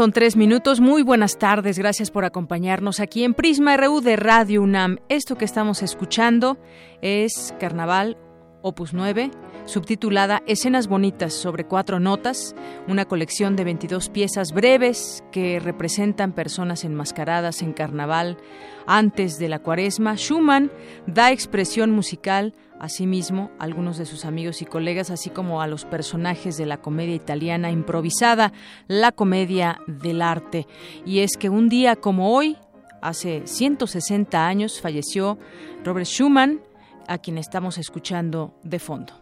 Con tres minutos. Muy buenas tardes. Gracias por acompañarnos aquí en Prisma RU de Radio UNAM. Esto que estamos escuchando es Carnaval, Opus 9, subtitulada Escenas Bonitas sobre cuatro notas, una colección de 22 piezas breves que representan personas enmascaradas en carnaval antes de la cuaresma. Schumann da expresión musical Asimismo, algunos de sus amigos y colegas, así como a los personajes de la comedia italiana improvisada, la comedia del arte. Y es que un día como hoy, hace 160 años, falleció Robert Schumann, a quien estamos escuchando de fondo.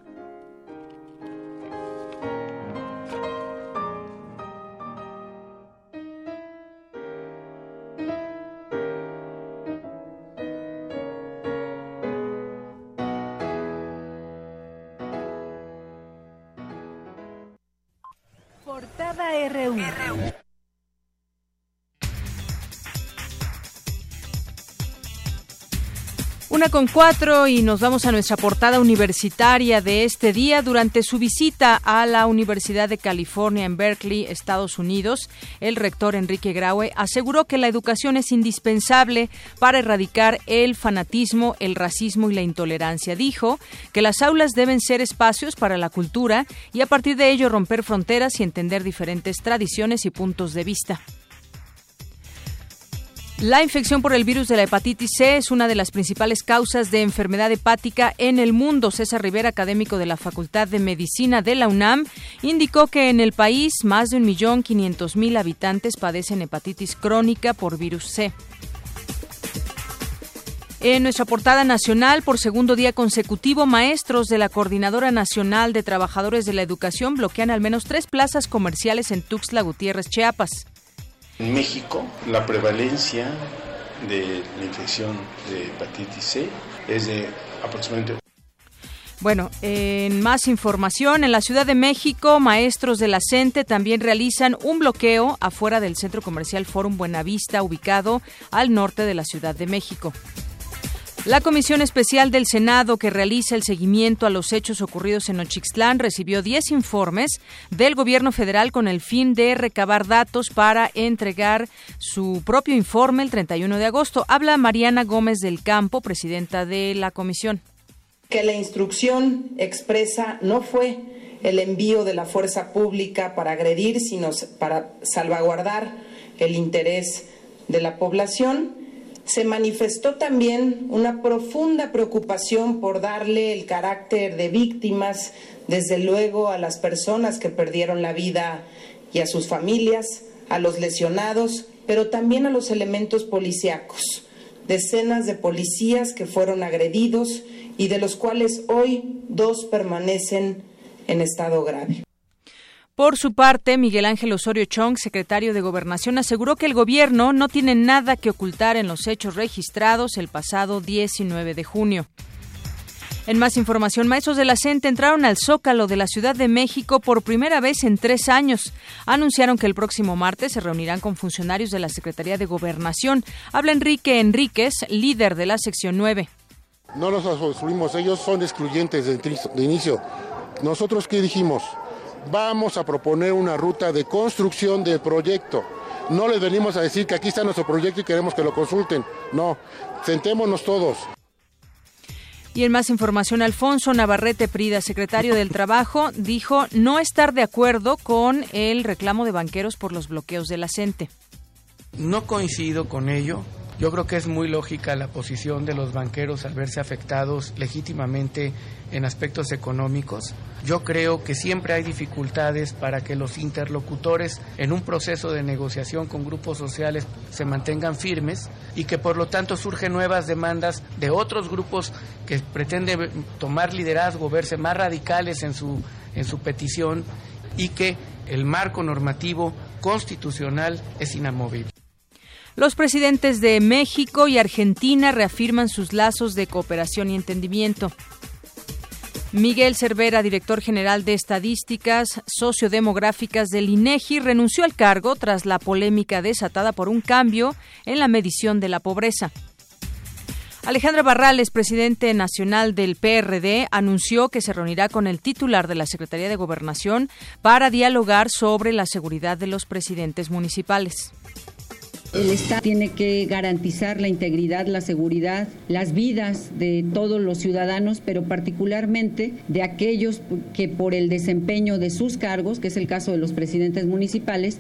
Con cuatro y nos vamos a nuestra portada universitaria de este día. Durante su visita a la Universidad de California en Berkeley, Estados Unidos, el rector Enrique Graue aseguró que la educación es indispensable para erradicar el fanatismo, el racismo y la intolerancia. Dijo que las aulas deben ser espacios para la cultura y a partir de ello romper fronteras y entender diferentes tradiciones y puntos de vista. La infección por el virus de la hepatitis C es una de las principales causas de enfermedad hepática en el mundo. César Rivera, académico de la Facultad de Medicina de la UNAM, indicó que en el país más de un millón quinientos mil habitantes padecen hepatitis crónica por virus C. En nuestra portada nacional, por segundo día consecutivo, maestros de la Coordinadora Nacional de Trabajadores de la Educación bloquean al menos tres plazas comerciales en Tuxtla Gutiérrez, Chiapas. En México, la prevalencia de la infección de hepatitis C es de aproximadamente bueno, en más información, en la Ciudad de México, maestros de la CENTE también realizan un bloqueo afuera del centro comercial Forum Buenavista, ubicado al norte de la Ciudad de México. La Comisión Especial del Senado que realiza el seguimiento a los hechos ocurridos en Ochixtlán recibió 10 informes del gobierno federal con el fin de recabar datos para entregar su propio informe el 31 de agosto. Habla Mariana Gómez del Campo, presidenta de la comisión. Que la instrucción expresa no fue el envío de la fuerza pública para agredir, sino para salvaguardar el interés de la población se manifestó también una profunda preocupación por darle el carácter de víctimas, desde luego a las personas que perdieron la vida y a sus familias, a los lesionados, pero también a los elementos policíacos. Decenas de policías que fueron agredidos y de los cuales hoy dos permanecen en estado grave. Por su parte, Miguel Ángel Osorio Chong, secretario de Gobernación, aseguró que el gobierno no tiene nada que ocultar en los hechos registrados el pasado 19 de junio. En más información, maestros de la CENTE entraron al Zócalo de la Ciudad de México por primera vez en tres años. Anunciaron que el próximo martes se reunirán con funcionarios de la Secretaría de Gobernación. Habla Enrique Enríquez, líder de la sección 9. No los asumimos, ellos son excluyentes de inicio. ¿Nosotros qué dijimos? Vamos a proponer una ruta de construcción del proyecto. No les venimos a decir que aquí está nuestro proyecto y queremos que lo consulten. No, sentémonos todos. Y en más información, Alfonso Navarrete Prida, secretario del Trabajo, dijo no estar de acuerdo con el reclamo de banqueros por los bloqueos de la CENTE. No coincido con ello. Yo creo que es muy lógica la posición de los banqueros al verse afectados legítimamente en aspectos económicos. Yo creo que siempre hay dificultades para que los interlocutores en un proceso de negociación con grupos sociales se mantengan firmes y que por lo tanto surgen nuevas demandas de otros grupos que pretenden tomar liderazgo, verse más radicales en su, en su petición y que el marco normativo constitucional es inamovible. Los presidentes de México y Argentina reafirman sus lazos de cooperación y entendimiento. Miguel Cervera, director general de Estadísticas Sociodemográficas del INEGI, renunció al cargo tras la polémica desatada por un cambio en la medición de la pobreza. Alejandra Barrales, presidente nacional del PRD, anunció que se reunirá con el titular de la Secretaría de Gobernación para dialogar sobre la seguridad de los presidentes municipales. El Estado tiene que garantizar la integridad, la seguridad, las vidas de todos los ciudadanos, pero particularmente de aquellos que por el desempeño de sus cargos, que es el caso de los presidentes municipales,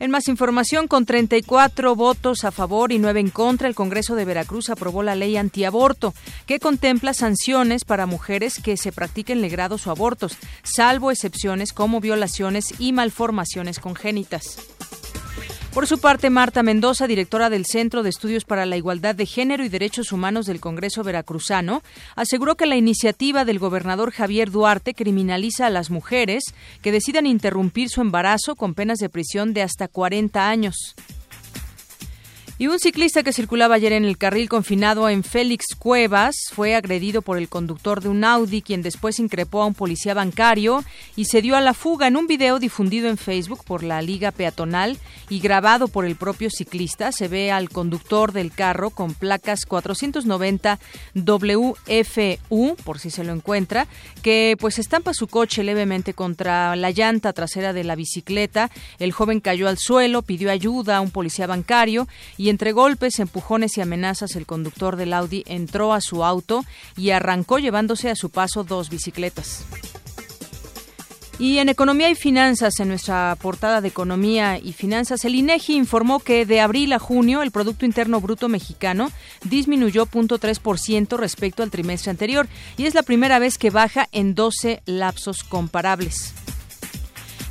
en más información, con 34 votos a favor y 9 en contra, el Congreso de Veracruz aprobó la ley antiaborto, que contempla sanciones para mujeres que se practiquen legrados o abortos, salvo excepciones como violaciones y malformaciones congénitas. Por su parte, Marta Mendoza, directora del Centro de Estudios para la Igualdad de Género y Derechos Humanos del Congreso Veracruzano, aseguró que la iniciativa del gobernador Javier Duarte criminaliza a las mujeres que decidan interrumpir su embarazo con penas de prisión de hasta 40 años. Y un ciclista que circulaba ayer en el carril confinado en Félix Cuevas fue agredido por el conductor de un Audi, quien después increpó a un policía bancario y se dio a la fuga en un video difundido en Facebook por la Liga Peatonal y grabado por el propio ciclista. Se ve al conductor del carro con placas 490 WFU, por si se lo encuentra, que pues estampa su coche levemente contra la llanta trasera de la bicicleta. El joven cayó al suelo, pidió ayuda a un policía bancario y entre golpes, empujones y amenazas el conductor del Audi entró a su auto y arrancó llevándose a su paso dos bicicletas. Y en Economía y Finanzas, en nuestra portada de Economía y Finanzas, el INEGI informó que de abril a junio el Producto Interno Bruto mexicano disminuyó 0.3% respecto al trimestre anterior y es la primera vez que baja en 12 lapsos comparables.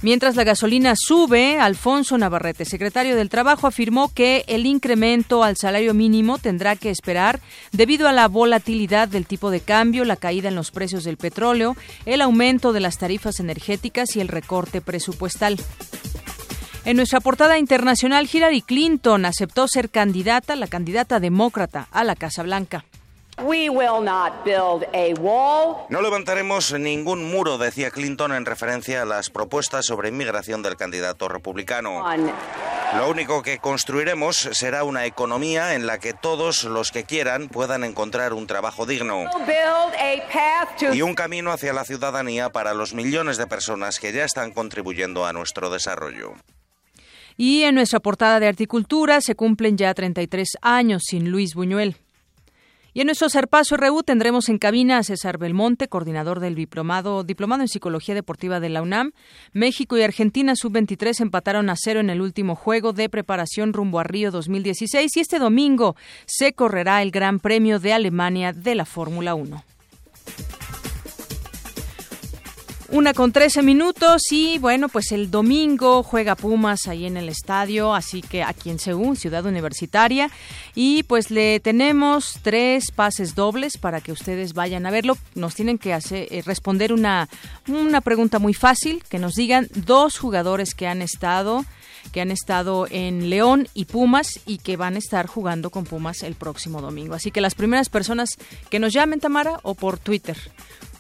Mientras la gasolina sube, Alfonso Navarrete, secretario del Trabajo, afirmó que el incremento al salario mínimo tendrá que esperar debido a la volatilidad del tipo de cambio, la caída en los precios del petróleo, el aumento de las tarifas energéticas y el recorte presupuestal. En nuestra portada internacional, Hillary Clinton aceptó ser candidata, la candidata demócrata, a la Casa Blanca. No levantaremos ningún muro, decía Clinton en referencia a las propuestas sobre inmigración del candidato republicano. Lo único que construiremos será una economía en la que todos los que quieran puedan encontrar un trabajo digno y un camino hacia la ciudadanía para los millones de personas que ya están contribuyendo a nuestro desarrollo. Y en nuestra portada de Articultura se cumplen ya 33 años sin Luis Buñuel. Y en nuestro Serpaso RU tendremos en cabina a César Belmonte, coordinador del diplomado, diplomado en Psicología Deportiva de la UNAM. México y Argentina sub-23 empataron a cero en el último juego de preparación rumbo a Río 2016 y este domingo se correrá el Gran Premio de Alemania de la Fórmula 1. Una con trece minutos y bueno, pues el domingo juega Pumas ahí en el estadio, así que aquí en Seúl, Ciudad Universitaria. Y pues le tenemos tres pases dobles para que ustedes vayan a verlo. Nos tienen que hacer, eh, responder una, una pregunta muy fácil, que nos digan dos jugadores que han estado que han estado en León y Pumas y que van a estar jugando con Pumas el próximo domingo. Así que las primeras personas que nos llamen, Tamara, o por Twitter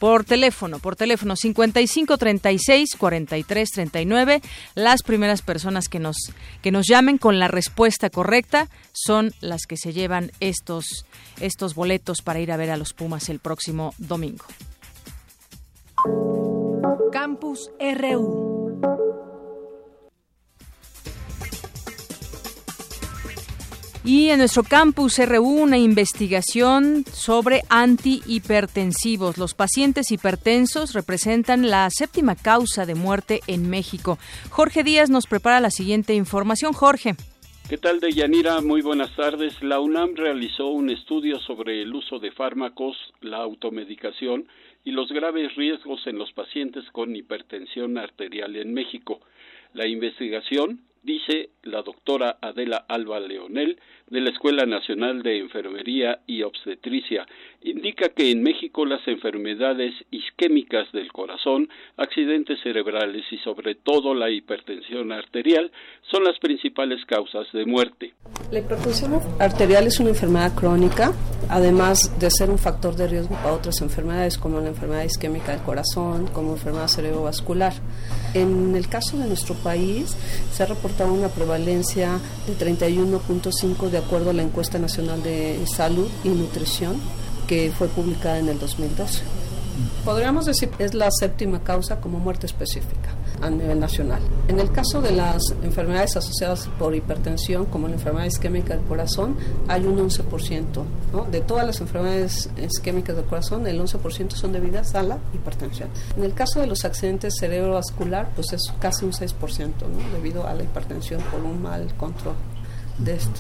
por teléfono, por teléfono 55 36 43 39. Las primeras personas que nos que nos llamen con la respuesta correcta son las que se llevan estos estos boletos para ir a ver a los Pumas el próximo domingo. Campus RU. Y en nuestro campus RU una investigación sobre antihipertensivos. Los pacientes hipertensos representan la séptima causa de muerte en México. Jorge Díaz nos prepara la siguiente información. Jorge. ¿Qué tal, Deyanira? Muy buenas tardes. La UNAM realizó un estudio sobre el uso de fármacos, la automedicación y los graves riesgos en los pacientes con hipertensión arterial en México. La investigación dice la doctora Adela Alba Leonel de la Escuela Nacional de Enfermería y Obstetricia. Indica que en México las enfermedades isquémicas del corazón, accidentes cerebrales y sobre todo la hipertensión arterial son las principales causas de muerte. La hipertensión arterial es una enfermedad crónica, además de ser un factor de riesgo para otras enfermedades como la enfermedad isquémica del corazón, como enfermedad cerebrovascular. En el caso de nuestro país se ha reportado una prevalencia de 31.5 de acuerdo a la encuesta nacional de salud y nutrición que fue publicada en el 2012. Podríamos decir que es la séptima causa como muerte específica a nivel nacional. En el caso de las enfermedades asociadas por hipertensión, como la enfermedad isquémica del corazón, hay un 11%. ¿no? De todas las enfermedades isquémicas del corazón, el 11% son debidas a la hipertensión. En el caso de los accidentes cerebrovascular, pues es casi un 6%, ¿no? debido a la hipertensión por un mal control de esto.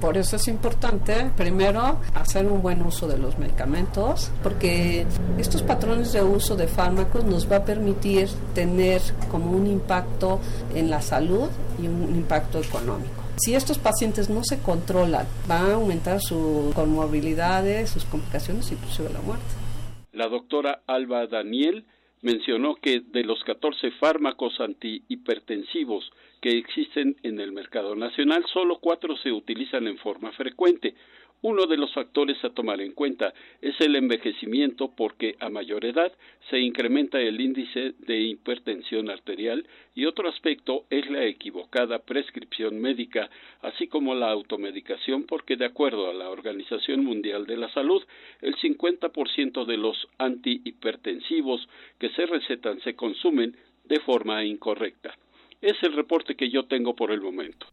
Por eso es importante, primero, hacer un buen uso de los medicamentos, porque estos patrones de uso de fármacos nos va a permitir tener como un impacto en la salud y un impacto económico. Si estos pacientes no se controlan, van a aumentar sus comorbilidades, sus complicaciones inclusive la muerte. La doctora Alba Daniel mencionó que de los 14 fármacos antihipertensivos que existen en el mercado nacional, solo cuatro se utilizan en forma frecuente. Uno de los factores a tomar en cuenta es el envejecimiento porque a mayor edad se incrementa el índice de hipertensión arterial y otro aspecto es la equivocada prescripción médica, así como la automedicación porque de acuerdo a la Organización Mundial de la Salud, el 50% de los antihipertensivos que se recetan se consumen de forma incorrecta. Es el reporte que yo tengo por el momento.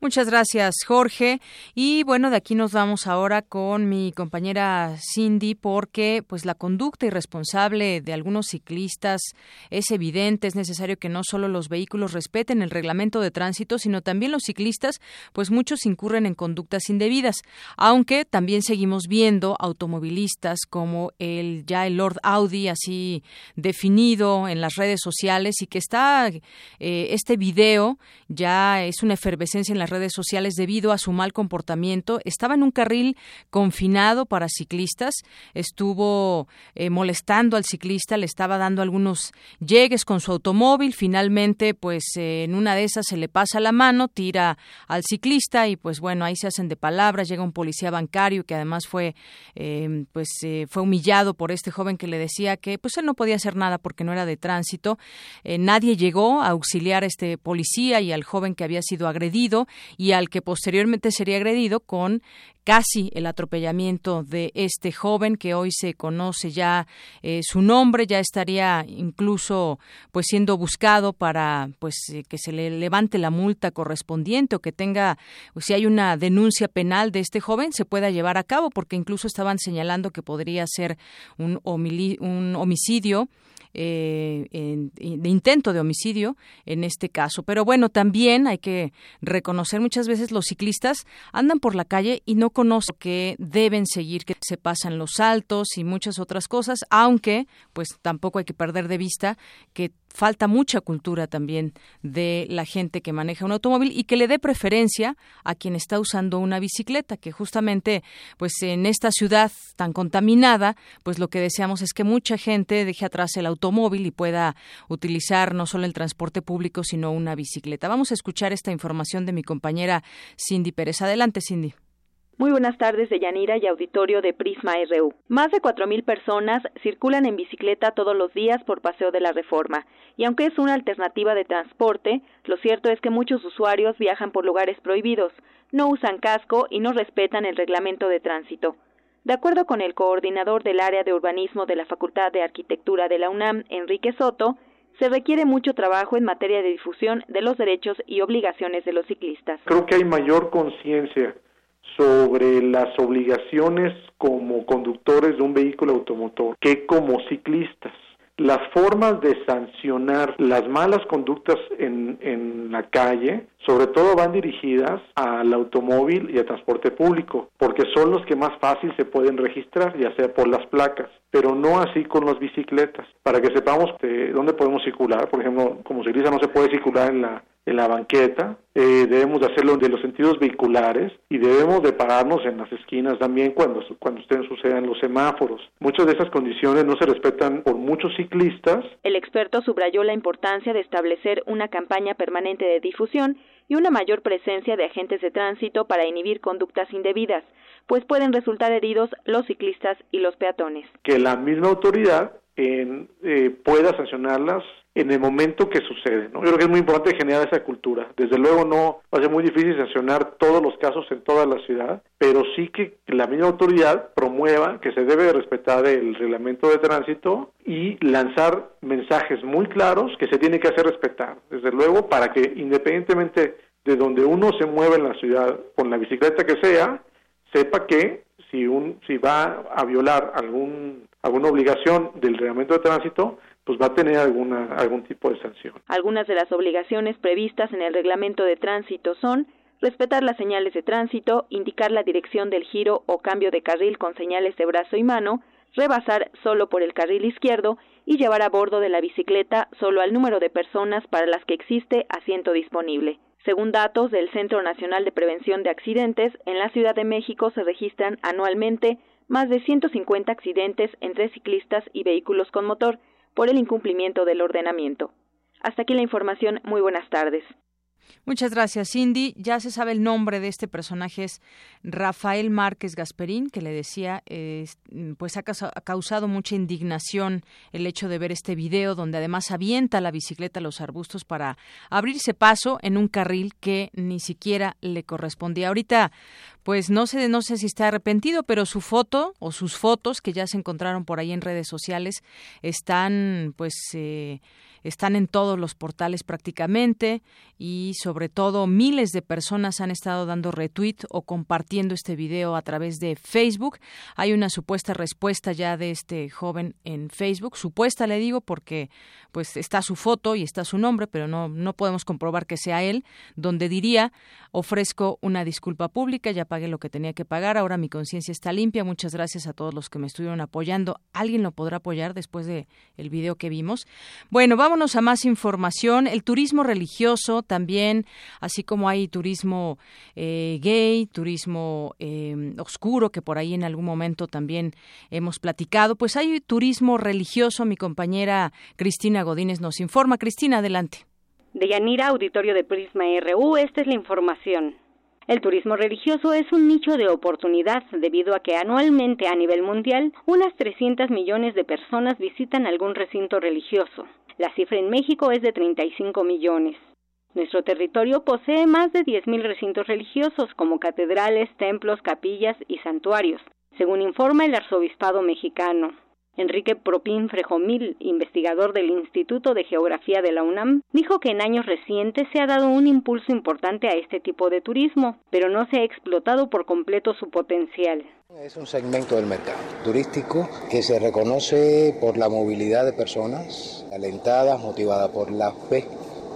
Muchas gracias, Jorge. Y bueno, de aquí nos vamos ahora con mi compañera Cindy porque pues la conducta irresponsable de algunos ciclistas es evidente, es necesario que no solo los vehículos respeten el reglamento de tránsito, sino también los ciclistas, pues muchos incurren en conductas indebidas, aunque también seguimos viendo automovilistas como el ya el Lord Audi así definido en las redes sociales y que está eh, este video ya es una efervescencia en redes sociales debido a su mal comportamiento. Estaba en un carril confinado para ciclistas, estuvo eh, molestando al ciclista, le estaba dando algunos llegues con su automóvil. Finalmente, pues eh, en una de esas se le pasa la mano, tira al ciclista y pues bueno, ahí se hacen de palabras. Llega un policía bancario que además fue eh, pues fue humillado por este joven que le decía que pues él no podía hacer nada porque no era de tránsito. nadie llegó a auxiliar a este policía y al joven que había sido agredido y al que posteriormente sería agredido con casi el atropellamiento de este joven que hoy se conoce ya eh, su nombre ya estaría incluso pues siendo buscado para pues eh, que se le levante la multa correspondiente o que tenga o si hay una denuncia penal de este joven se pueda llevar a cabo porque incluso estaban señalando que podría ser un, un homicidio eh, de intento de homicidio en este caso. Pero bueno, también hay que reconocer muchas veces los ciclistas andan por la calle y no conocen que deben seguir, que se pasan los saltos y muchas otras cosas, aunque pues tampoco hay que perder de vista que falta mucha cultura también de la gente que maneja un automóvil y que le dé preferencia a quien está usando una bicicleta, que justamente pues en esta ciudad tan contaminada, pues lo que deseamos es que mucha gente deje atrás el automóvil y pueda utilizar no solo el transporte público, sino una bicicleta. Vamos a escuchar esta información de mi compañera Cindy Pérez. Adelante, Cindy. Muy buenas tardes de Yanira y auditorio de Prisma RU. Más de 4.000 personas circulan en bicicleta todos los días por Paseo de la Reforma, y aunque es una alternativa de transporte, lo cierto es que muchos usuarios viajan por lugares prohibidos, no usan casco y no respetan el reglamento de tránsito. De acuerdo con el coordinador del área de urbanismo de la Facultad de Arquitectura de la UNAM, Enrique Soto, se requiere mucho trabajo en materia de difusión de los derechos y obligaciones de los ciclistas. Creo que hay mayor conciencia sobre las obligaciones como conductores de un vehículo automotor que como ciclistas. Las formas de sancionar las malas conductas en, en la calle, sobre todo van dirigidas al automóvil y al transporte público, porque son los que más fácil se pueden registrar, ya sea por las placas, pero no así con las bicicletas. Para que sepamos de dónde podemos circular, por ejemplo, como ciclista no se puede circular en la en la banqueta, eh, debemos de hacerlo de los sentidos vehiculares y debemos de pararnos en las esquinas también cuando, cuando estén sucedan los semáforos. Muchas de esas condiciones no se respetan por muchos ciclistas. El experto subrayó la importancia de establecer una campaña permanente de difusión y una mayor presencia de agentes de tránsito para inhibir conductas indebidas, pues pueden resultar heridos los ciclistas y los peatones. Que la misma autoridad en, eh, pueda sancionarlas en el momento que sucede. ¿no? Yo creo que es muy importante generar esa cultura. Desde luego no va a ser muy difícil sancionar todos los casos en toda la ciudad, pero sí que la misma autoridad promueva que se debe respetar el reglamento de tránsito y lanzar mensajes muy claros que se tiene que hacer respetar. Desde luego para que independientemente de donde uno se mueve en la ciudad con la bicicleta que sea, sepa que si un si va a violar algún alguna obligación del reglamento de tránsito, pues va a tener alguna, algún tipo de sanción. Algunas de las obligaciones previstas en el reglamento de tránsito son respetar las señales de tránsito, indicar la dirección del giro o cambio de carril con señales de brazo y mano, rebasar solo por el carril izquierdo y llevar a bordo de la bicicleta solo al número de personas para las que existe asiento disponible. Según datos del Centro Nacional de Prevención de Accidentes, en la Ciudad de México se registran anualmente más de 150 accidentes entre ciclistas y vehículos con motor por el incumplimiento del ordenamiento. Hasta aquí la información. Muy buenas tardes. Muchas gracias, Cindy. Ya se sabe el nombre de este personaje, es Rafael Márquez Gasperín, que le decía, pues ha causado mucha indignación el hecho de ver este video donde además avienta la bicicleta a los arbustos para abrirse paso en un carril que ni siquiera le correspondía. Ahorita, pues no sé, no sé si está arrepentido, pero su foto o sus fotos que ya se encontraron por ahí en redes sociales están, pues, eh, están en todos los portales prácticamente y sobre todo miles de personas han estado dando retweet o compartiendo este video a través de Facebook. Hay una supuesta respuesta ya de este joven en Facebook, supuesta le digo porque pues está su foto y está su nombre, pero no no podemos comprobar que sea él, donde diría ofrezco una disculpa pública, ya pagué lo que tenía que pagar, ahora mi conciencia está limpia. Muchas gracias a todos los que me estuvieron apoyando. ¿Alguien lo podrá apoyar después de el video que vimos? Bueno, vámonos a más información. El turismo religioso también, así como hay turismo eh, gay, turismo eh, oscuro, que por ahí en algún momento también hemos platicado, pues hay turismo religioso. Mi compañera Cristina Godínez nos informa. Cristina, adelante. De Yanira, auditorio de Prisma RU, esta es la información. El turismo religioso es un nicho de oportunidad debido a que anualmente a nivel mundial unas 300 millones de personas visitan algún recinto religioso. La cifra en México es de 35 millones. Nuestro territorio posee más de 10.000 recintos religiosos como catedrales, templos, capillas y santuarios, según informa el arzobispado mexicano. Enrique Propín Frejomil, investigador del Instituto de Geografía de la UNAM, dijo que en años recientes se ha dado un impulso importante a este tipo de turismo, pero no se ha explotado por completo su potencial. Es un segmento del mercado turístico que se reconoce por la movilidad de personas, alentadas, motivadas por la fe.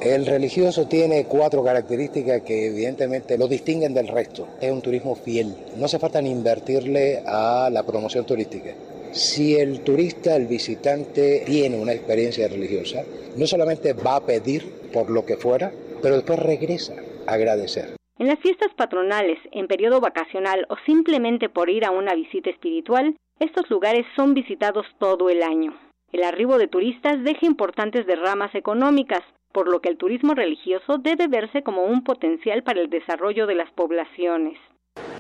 El religioso tiene cuatro características que evidentemente lo distinguen del resto. Es un turismo fiel. No hace falta ni invertirle a la promoción turística. Si el turista, el visitante, tiene una experiencia religiosa, no solamente va a pedir por lo que fuera, pero después regresa a agradecer. En las fiestas patronales, en periodo vacacional o simplemente por ir a una visita espiritual, estos lugares son visitados todo el año. El arribo de turistas deja importantes derramas económicas, por lo que el turismo religioso debe verse como un potencial para el desarrollo de las poblaciones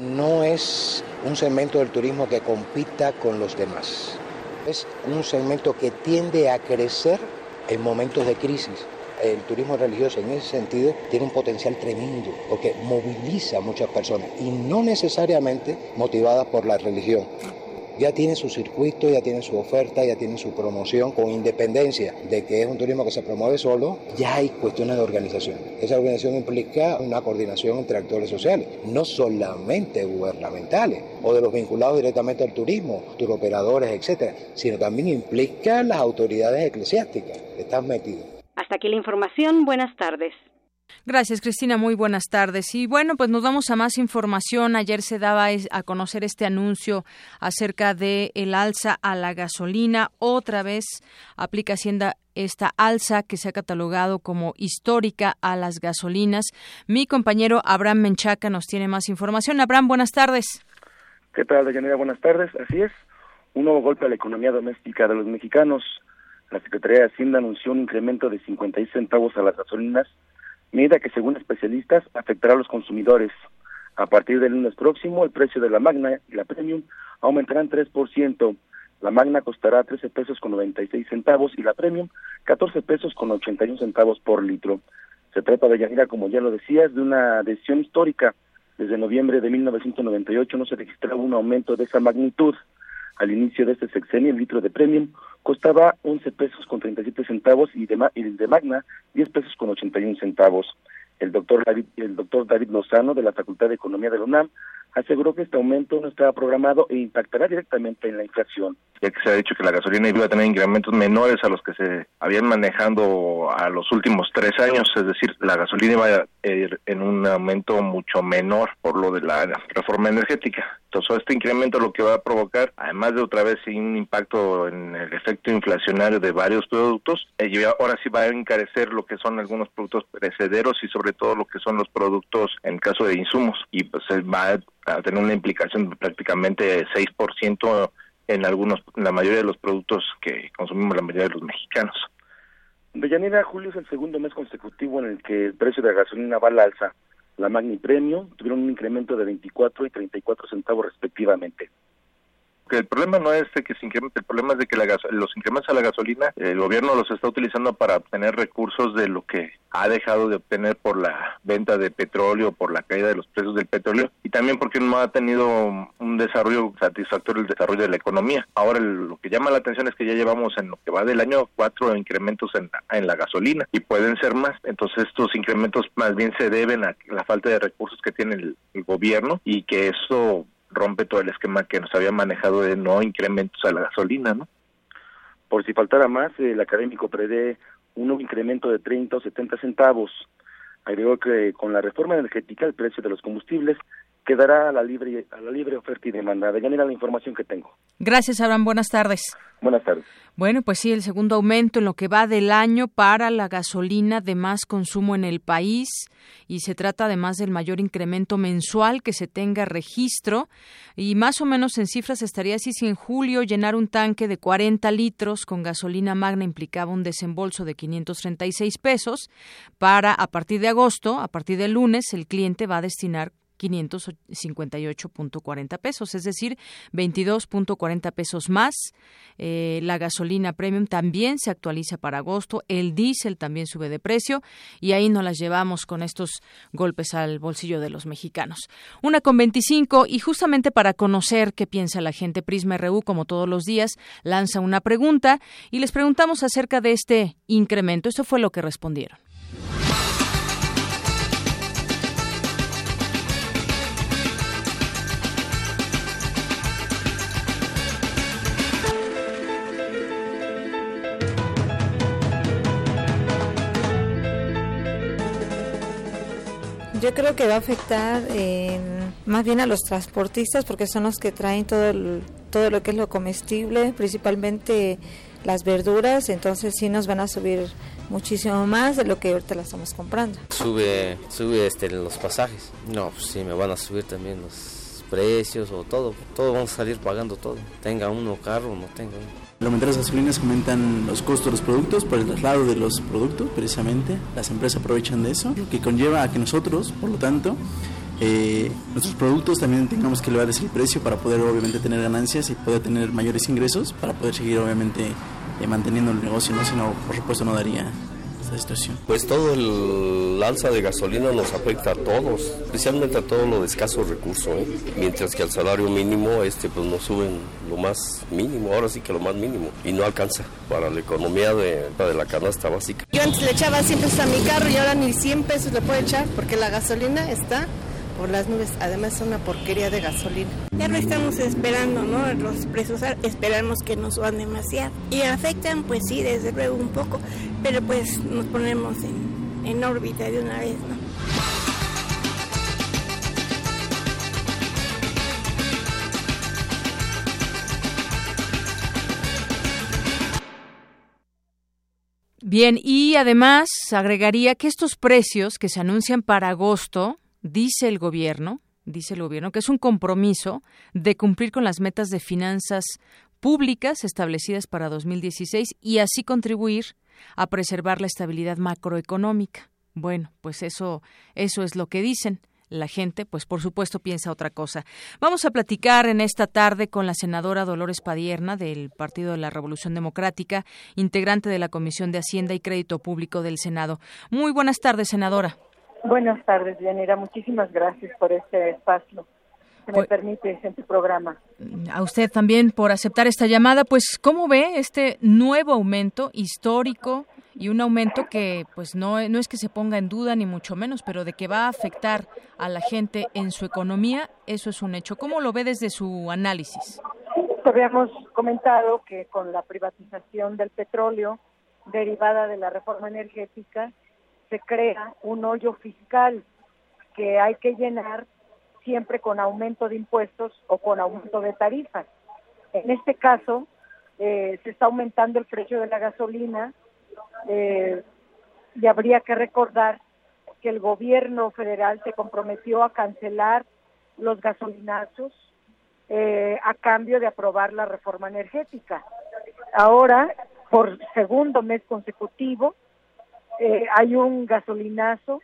no es un segmento del turismo que compita con los demás. Es un segmento que tiende a crecer en momentos de crisis. El turismo religioso en ese sentido tiene un potencial tremendo porque moviliza a muchas personas y no necesariamente motivadas por la religión ya tiene su circuito, ya tiene su oferta, ya tiene su promoción, con independencia de que es un turismo que se promueve solo, ya hay cuestiones de organización. Esa organización implica una coordinación entre actores sociales, no solamente gubernamentales o de los vinculados directamente al turismo, turoperadores, etcétera, sino también implica las autoridades eclesiásticas que están metidas. Hasta aquí la información. Buenas tardes. Gracias, Cristina. Muy buenas tardes. Y bueno, pues nos vamos a más información. Ayer se daba a conocer este anuncio acerca de el alza a la gasolina. Otra vez aplica Hacienda esta alza que se ha catalogado como histórica a las gasolinas. Mi compañero Abraham Menchaca nos tiene más información. Abraham, buenas tardes. ¿Qué tal, Deyanira? Buenas tardes. Así es, un nuevo golpe a la economía doméstica de los mexicanos. La Secretaría de Hacienda anunció un incremento de 56 centavos a las gasolinas medida que según especialistas afectará a los consumidores. A partir del lunes próximo, el precio de la Magna y la Premium aumentarán 3%. La Magna costará 13 pesos con 96 centavos y la Premium 14 pesos con 81 centavos por litro. Se trata de Yanira, como ya lo decías, de una decisión histórica. Desde noviembre de 1998 no se registraba un aumento de esa magnitud. Al inicio de este sexenio, el litro de Premium costaba 11 pesos con 37 centavos y de, y de Magna 10 pesos con 81 centavos. El doctor, David, el doctor David Lozano de la Facultad de Economía de la UNAM aseguró que este aumento no estaba programado e impactará directamente en la inflación. Ya que se ha dicho que la gasolina iba a tener incrementos menores a los que se habían manejando a los últimos tres años, es decir, la gasolina iba a ir en un aumento mucho menor por lo de la reforma energética. Entonces, este incremento lo que va a provocar, además de otra vez un impacto en el efecto inflacionario de varios productos, eh, ahora sí va a encarecer lo que son algunos productos precederos y sobre todo lo que son los productos en caso de insumos. Y pues va a tener una implicación de prácticamente 6% en algunos, la mayoría de los productos que consumimos la mayoría de los mexicanos. Deyanira, julio es el segundo mes consecutivo en el que el precio de la gasolina va al alza. La Magni Premio tuvieron un incremento de 24 y 34 centavos respectivamente que el problema no es que se incremente, el problema es de que los incrementos a la gasolina, el gobierno los está utilizando para obtener recursos de lo que ha dejado de obtener por la venta de petróleo, por la caída de los precios del petróleo y también porque no ha tenido un desarrollo satisfactorio el desarrollo de la economía. Ahora lo que llama la atención es que ya llevamos en lo que va del año cuatro incrementos en, en la gasolina y pueden ser más. Entonces estos incrementos más bien se deben a la falta de recursos que tiene el gobierno y que eso rompe todo el esquema que nos había manejado de no incrementos a la gasolina, ¿no? Por si faltara más, el académico prevé un nuevo incremento de 30 o 70 centavos. Agregó que con la reforma energética el precio de los combustibles quedará a la libre a la libre oferta y demanda. De la información que tengo. Gracias, Abraham. Buenas tardes. Buenas tardes. Bueno, pues sí, el segundo aumento en lo que va del año para la gasolina de más consumo en el país y se trata además del mayor incremento mensual que se tenga registro y más o menos en cifras estaría así si en julio llenar un tanque de 40 litros con gasolina magna implicaba un desembolso de 536 pesos para a partir de agosto, a partir del lunes el cliente va a destinar 558.40 pesos, es decir, 22.40 pesos más. Eh, la gasolina premium también se actualiza para agosto, el diésel también sube de precio y ahí nos las llevamos con estos golpes al bolsillo de los mexicanos. Una con 25 y justamente para conocer qué piensa la gente, Prisma RU, como todos los días, lanza una pregunta y les preguntamos acerca de este incremento. Eso fue lo que respondieron. Yo creo que va a afectar más bien a los transportistas porque son los que traen todo, todo lo que es lo comestible, principalmente las verduras, entonces sí nos van a subir muchísimo más de lo que ahorita la estamos comprando. Sube, sube este, los pasajes. No, pues sí, me van a subir también los precios o todo. Todo vamos a salir pagando todo. Tenga uno carro o no tenga uno. Al aumentar las gasolinas aumentan los costos de los productos por el traslado de los productos, precisamente. Las empresas aprovechan de eso, lo que conlleva a que nosotros, por lo tanto, eh, nuestros productos también tengamos que elevar el precio para poder obviamente tener ganancias y poder tener mayores ingresos para poder seguir obviamente eh, manteniendo el negocio, ¿no? si no, por supuesto, no daría situación? Pues todo el alza de gasolina nos afecta a todos, especialmente a todo lo de escasos recursos, ¿eh? mientras que al salario mínimo este pues nos suben lo más mínimo, ahora sí que lo más mínimo, y no alcanza para la economía de, de la canasta básica. Yo antes le echaba 100 pesos a mi carro y ahora ni 100 pesos le puedo echar porque la gasolina está por las nubes. Además es una porquería de gasolina. Ya no estamos esperando, ¿no? Los precios esperamos que no suban demasiado. Y afectan, pues sí, desde luego un poco, pero pues nos ponemos en, en órbita de una vez, ¿no? Bien, y además agregaría que estos precios que se anuncian para agosto, dice el gobierno, dice el gobierno que es un compromiso de cumplir con las metas de finanzas públicas establecidas para 2016 y así contribuir a preservar la estabilidad macroeconómica. Bueno, pues eso eso es lo que dicen la gente, pues por supuesto piensa otra cosa. Vamos a platicar en esta tarde con la senadora Dolores Padierna del Partido de la Revolución Democrática, integrante de la Comisión de Hacienda y Crédito Público del Senado. Muy buenas tardes, senadora. Buenas tardes, Yanira. Muchísimas gracias por este espacio que me pues permite en tu programa. A usted también por aceptar esta llamada. Pues, ¿cómo ve este nuevo aumento histórico y un aumento que pues no, no es que se ponga en duda ni mucho menos, pero de que va a afectar a la gente en su economía, eso es un hecho. ¿Cómo lo ve desde su análisis? Habíamos comentado que con la privatización del petróleo derivada de la reforma energética se crea un hoyo fiscal que hay que llenar siempre con aumento de impuestos o con aumento de tarifas. En este caso, eh, se está aumentando el precio de la gasolina, eh, y habría que recordar que el gobierno federal se comprometió a cancelar los gasolinazos eh, a cambio de aprobar la reforma energética. Ahora, por segundo mes consecutivo, eh, hay un gasolinazo,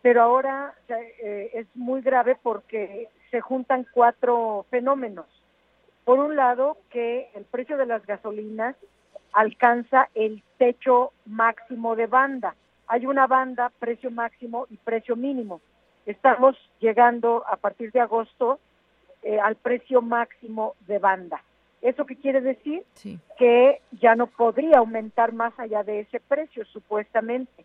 pero ahora eh, es muy grave porque se juntan cuatro fenómenos. Por un lado, que el precio de las gasolinas alcanza el techo máximo de banda. Hay una banda, precio máximo y precio mínimo. Estamos llegando a partir de agosto eh, al precio máximo de banda. ¿Eso qué quiere decir? Que ya no podría aumentar más allá de ese precio, supuestamente.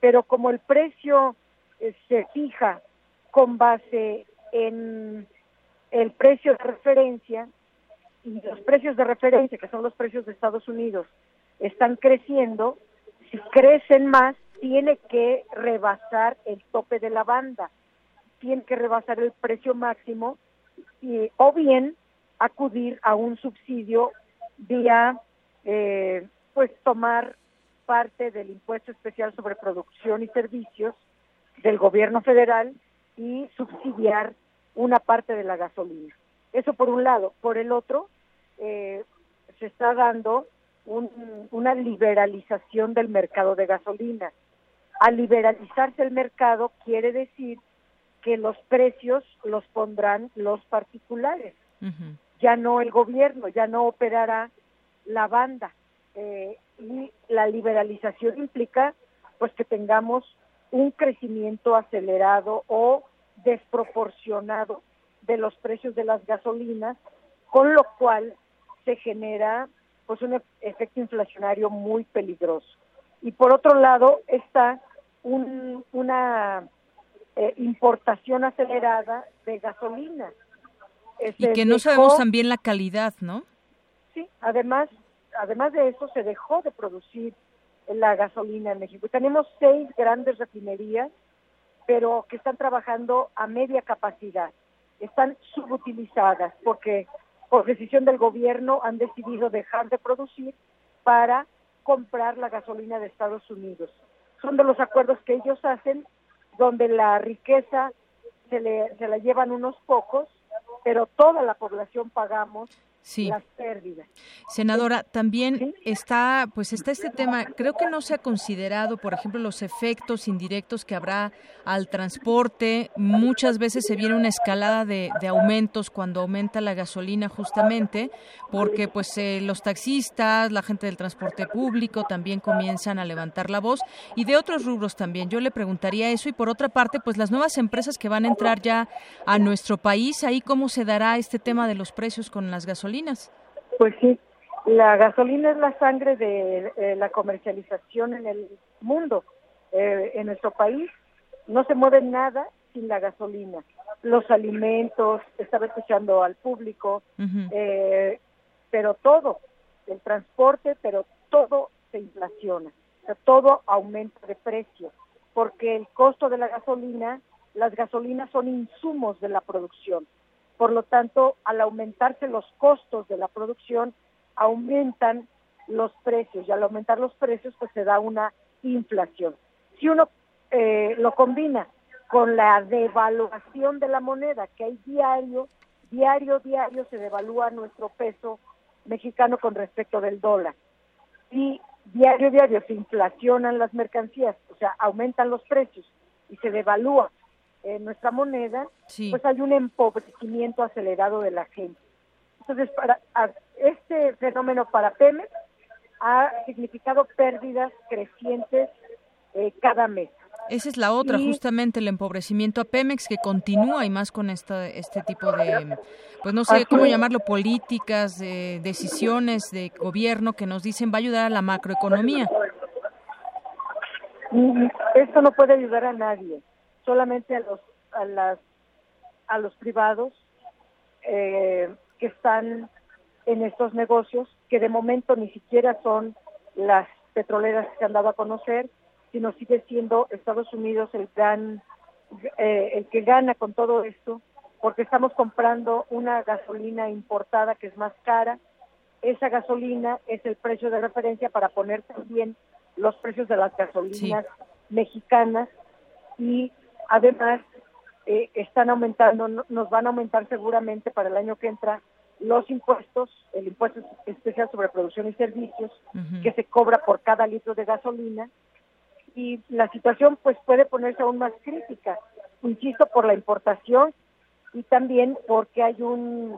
Pero como el precio eh, se fija con base en el precio de referencia, y los precios de referencia, que son los precios de Estados Unidos, están creciendo, si crecen más, tiene que rebasar el tope de la banda, tiene que rebasar el precio máximo y, o bien acudir a un subsidio vía, eh, pues tomar parte del impuesto especial sobre producción y servicios del gobierno federal y subsidiar una parte de la gasolina. Eso por un lado. Por el otro, eh, se está dando una liberalización del mercado de gasolina. Al liberalizarse el mercado quiere decir que los precios los pondrán los particulares, ya no el gobierno, ya no operará la banda. Eh, y la liberalización implica pues que tengamos un crecimiento acelerado o desproporcionado de los precios de las gasolinas, con lo cual se genera pues un efecto inflacionario muy peligroso. Y por otro lado está una eh, importación acelerada de gasolina. Y que no sabemos también la calidad, ¿no? Sí, además, además de eso se dejó de producir la gasolina en México. Tenemos seis grandes refinerías, pero que están trabajando a media capacidad están subutilizadas porque por decisión del gobierno han decidido dejar de producir para comprar la gasolina de Estados Unidos. Son de los acuerdos que ellos hacen donde la riqueza se, le, se la llevan unos pocos, pero toda la población pagamos sí. Senadora, también está, pues está este tema, creo que no se ha considerado, por ejemplo, los efectos indirectos que habrá al transporte. Muchas veces se viene una escalada de, aumentos cuando aumenta la gasolina justamente, porque pues eh, los taxistas, la gente del transporte público también comienzan a levantar la voz y de otros rubros también. Yo le preguntaría eso y por otra parte, pues las nuevas empresas que van a entrar ya a nuestro país, ahí cómo se dará este tema de los precios con las gasolinas pues sí, la gasolina es la sangre de eh, la comercialización en el mundo. Eh, en nuestro país no se mueve nada sin la gasolina. Los alimentos, estaba escuchando al público, eh, pero todo, el transporte, pero todo se inflaciona, todo aumenta de precio. porque el costo de la gasolina, las gasolinas son insumos de la producción. Por lo tanto, al aumentarse los costos de la producción, aumentan los precios y al aumentar los precios, pues se da una inflación. Si uno eh, lo combina con la devaluación de la moneda, que hay diario, diario, diario se devalúa nuestro peso mexicano con respecto del dólar. Y diario, diario se inflacionan las mercancías, o sea, aumentan los precios y se devalúa eh, nuestra moneda, pues hay un empobrecimiento acelerado de la gente. Entonces, para este fenómeno para Pemex ha significado pérdidas crecientes eh, cada mes. Esa es la otra, justamente el empobrecimiento a Pemex que continúa y más con esta, este tipo de, pues no sé cómo llamarlo, políticas, decisiones de gobierno que nos dicen va a ayudar a la macroeconomía. Esto no puede ayudar a nadie, solamente a los a las a los privados eh, que están en estos negocios, que de momento ni siquiera son las petroleras que han dado a conocer, sino sigue siendo Estados Unidos el gran, eh, el que gana con todo esto, porque estamos comprando una gasolina importada que es más cara. Esa gasolina es el precio de referencia para poner también los precios de las gasolinas mexicanas y además eh, están aumentando, nos van a aumentar seguramente para el año que entra los impuestos, el impuesto especial sobre producción y servicios que se cobra por cada litro de gasolina. Y la situación pues puede ponerse aún más crítica, insisto, por la importación y también porque hay un,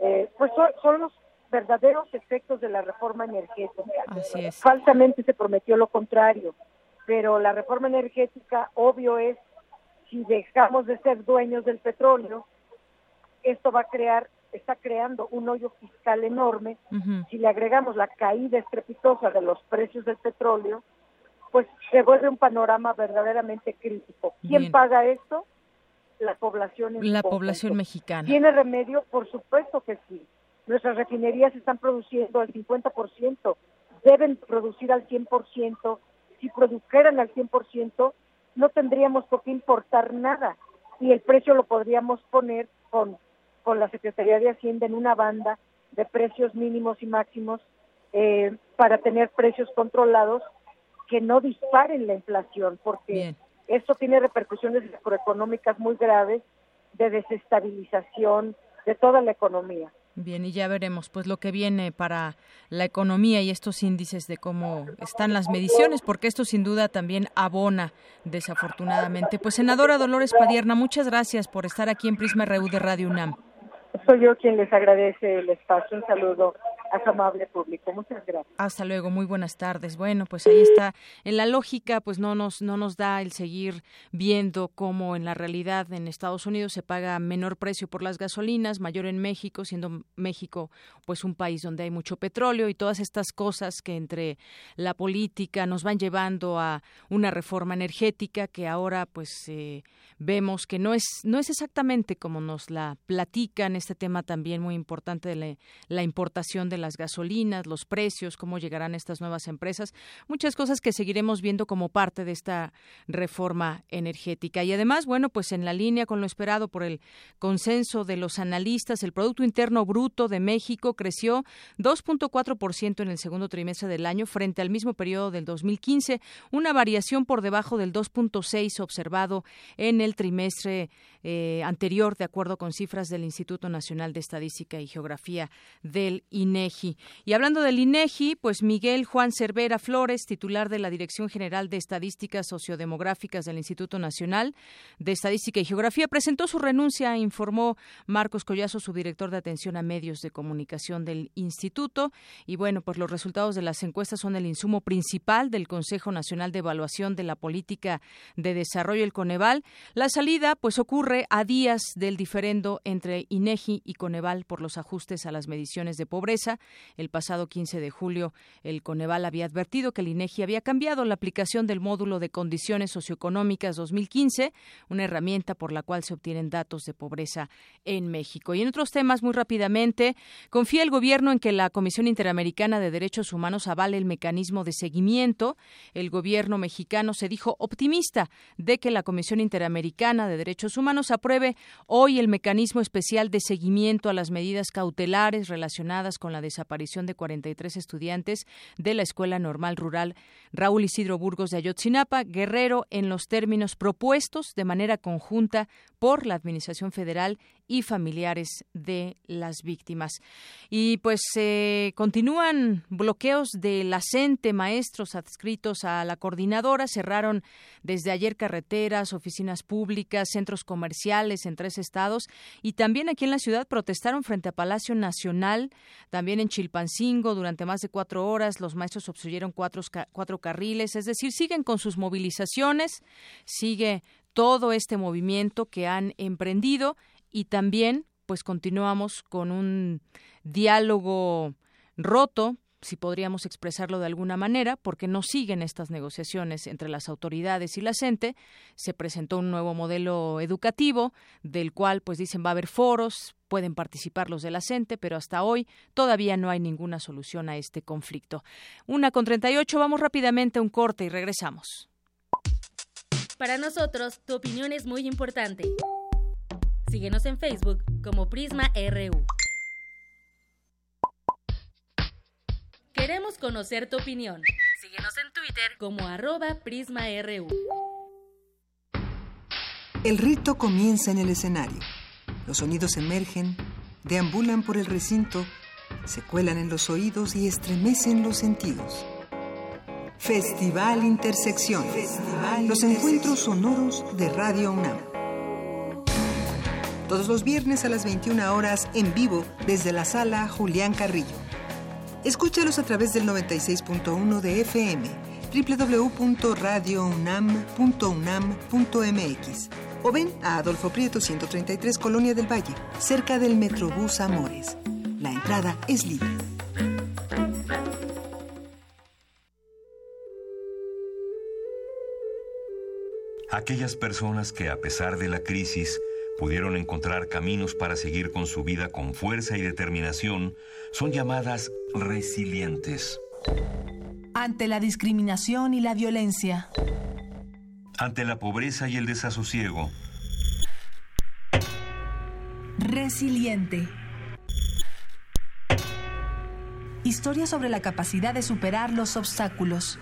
eh, pues son, los verdaderos efectos de la reforma energética. Falsamente se prometió lo contrario, pero la reforma energética, obvio es, si dejamos de ser dueños del petróleo, esto va a crear, está creando un hoyo fiscal enorme. Si le agregamos la caída estrepitosa de los precios del petróleo, pues se vuelve un panorama verdaderamente crítico. ¿Quién paga esto? La población. La población mexicana. ¿Tiene remedio? Por supuesto que sí. Nuestras refinerías están produciendo al 50%, deben producir al 100%. Si produjeran al 100%, no tendríamos por qué importar nada y el precio lo podríamos poner con, con la Secretaría de Hacienda en una banda de precios mínimos y máximos eh, para tener precios controlados que no disparen la inflación, porque esto tiene repercusiones macroeconómicas muy graves de desestabilización de toda la economía. Bien, y ya veremos pues lo que viene para la economía y estos índices de cómo están las mediciones, porque esto sin duda también abona desafortunadamente. Pues senadora Dolores Padierna, muchas gracias por estar aquí en Prisma RU de Radio UNAM. Soy yo quien les agradece el espacio. Un saludo amable público. Muchas gracias. Hasta luego, muy buenas tardes. Bueno, pues ahí está. En la lógica, pues no nos, no nos da el seguir viendo cómo en la realidad en Estados Unidos se paga menor precio por las gasolinas, mayor en México, siendo México pues un país donde hay mucho petróleo y todas estas cosas que entre la política nos van llevando a una reforma energética que ahora pues eh, vemos que no es, no es exactamente como nos la platican, este tema también muy importante de la, importación de las gasolinas, los precios, cómo llegarán estas nuevas empresas, muchas cosas que seguiremos viendo como parte de esta reforma energética. Y además, bueno, pues en la línea con lo esperado por el consenso de los analistas, el Producto Interno Bruto de México creció 2.4% en el segundo trimestre del año frente al mismo periodo del 2015, una variación por debajo del 2.6 observado en el el trimestre eh, anterior, de acuerdo con cifras del Instituto Nacional de Estadística y Geografía del INEGI. Y hablando del INEGI, pues Miguel Juan Cervera Flores, titular de la Dirección General de Estadísticas Sociodemográficas del Instituto Nacional de Estadística y Geografía, presentó su renuncia, informó Marcos Collazo, su director de atención a medios de comunicación del instituto. Y bueno, pues los resultados de las encuestas son el insumo principal del Consejo Nacional de Evaluación de la Política de Desarrollo, el Coneval. La salida, pues ocurre a días del diferendo entre INEGI y Coneval por los ajustes a las mediciones de pobreza. El pasado 15 de julio, el Coneval había advertido que el INEGI había cambiado la aplicación del módulo de condiciones socioeconómicas 2015, una herramienta por la cual se obtienen datos de pobreza en México. Y en otros temas, muy rápidamente, confía el gobierno en que la Comisión Interamericana de Derechos Humanos avale el mecanismo de seguimiento. El gobierno mexicano se dijo optimista de que la Comisión Interamericana de Derechos Humanos apruebe hoy el mecanismo especial de seguimiento a las medidas cautelares relacionadas con la desaparición de 43 estudiantes de la Escuela Normal Rural Raúl Isidro Burgos de Ayotzinapa, Guerrero, en los términos propuestos de manera conjunta por la Administración Federal y familiares de las víctimas. Y pues continúan bloqueos de la CENTE, maestros adscritos a la coordinadora, cerraron desde ayer carreteras, oficinas públicas, centros comerciales en tres estados. Y también aquí en la ciudad protestaron frente a Palacio Nacional, también en Chilpancingo. Durante más de cuatro horas los maestros obstruyeron cuatro, cuatro carriles, es decir, siguen con sus movilizaciones, sigue todo este movimiento que han emprendido y también pues continuamos con un diálogo roto si podríamos expresarlo de alguna manera, porque no siguen estas negociaciones entre las autoridades y la CENTE. Se presentó un nuevo modelo educativo, del cual, pues dicen, va a haber foros, pueden participar los de la CENTE, pero hasta hoy todavía no hay ninguna solución a este conflicto. Una con 38, vamos rápidamente a un corte y regresamos. Para nosotros, tu opinión es muy importante. Síguenos en Facebook como Prisma RU. Queremos conocer tu opinión. Síguenos en Twitter como arroba PrismaRU. El rito comienza en el escenario. Los sonidos emergen, deambulan por el recinto, se cuelan en los oídos y estremecen los sentidos. Festival Intersección. Los encuentros sonoros de Radio UNAM. Todos los viernes a las 21 horas en vivo desde la sala Julián Carrillo. Escúchalos a través del 96.1 de FM, www.radiounam.unam.mx o ven a Adolfo Prieto 133 Colonia del Valle, cerca del Metrobús Amores. La entrada es libre. aquellas personas que a pesar de la crisis pudieron encontrar caminos para seguir con su vida con fuerza y determinación, son llamadas resilientes. Ante la discriminación y la violencia. Ante la pobreza y el desasosiego. Resiliente. Historia sobre la capacidad de superar los obstáculos.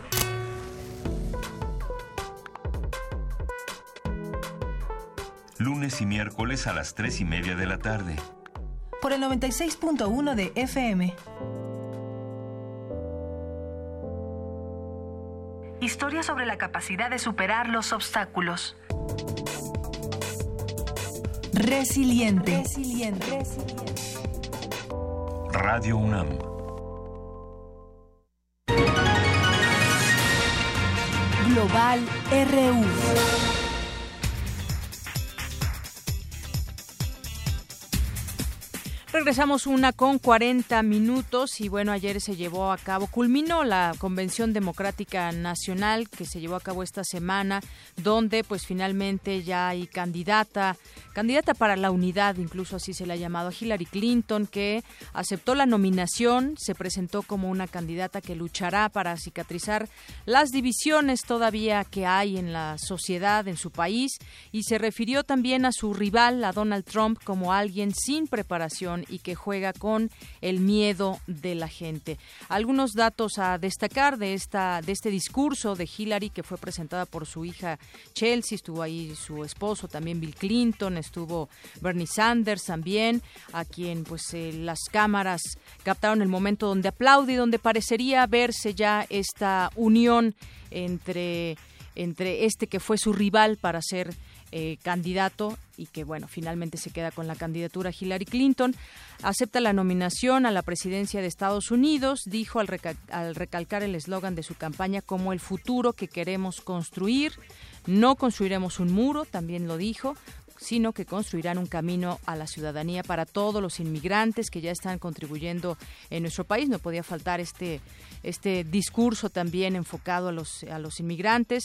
Lunes y miércoles a las 3 y media de la tarde. Por el 96.1 de FM. Historia sobre la capacidad de superar los obstáculos. Resiliente. Resiliente. Radio UNAM. Global RU. Regresamos una con 40 minutos y bueno, ayer se llevó a cabo, culminó la Convención Democrática Nacional que se llevó a cabo esta semana, donde pues finalmente ya hay candidata, candidata para la unidad, incluso así se le ha llamado a Hillary Clinton, que aceptó la nominación, se presentó como una candidata que luchará para cicatrizar las divisiones todavía que hay en la sociedad, en su país, y se refirió también a su rival, a Donald Trump, como alguien sin preparación y que juega con el miedo de la gente. Algunos datos a destacar de esta de este discurso de Hillary que fue presentada por su hija Chelsea, estuvo ahí su esposo también Bill Clinton, estuvo Bernie Sanders también, a quien pues eh, las cámaras captaron el momento donde aplaude y donde parecería verse ya esta unión entre entre este que fue su rival para ser eh, candidato y que, bueno, finalmente se queda con la candidatura Hillary Clinton. Acepta la nominación a la presidencia de Estados Unidos, dijo al, al recalcar el eslogan de su campaña como el futuro que queremos construir. No construiremos un muro, también lo dijo, sino que construirán un camino a la ciudadanía para todos los inmigrantes que ya están contribuyendo en nuestro país. No podía faltar este, este discurso también enfocado a los, a los inmigrantes.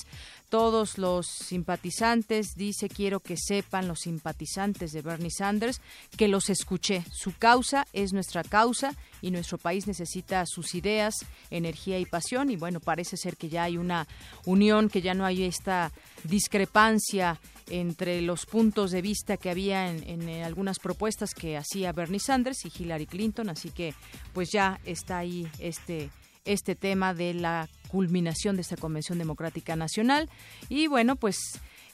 Todos los simpatizantes, dice, quiero que sepan los simpatizantes de Bernie Sanders, que los escuché. Su causa es nuestra causa y nuestro país necesita sus ideas, energía y pasión. Y bueno, parece ser que ya hay una unión, que ya no hay esta discrepancia entre los puntos de vista que había en, algunas propuestas que hacía Bernie Sanders y Hillary Clinton, así que pues ya está ahí este este tema de la culminación de esta Convención Democrática Nacional. Y bueno pues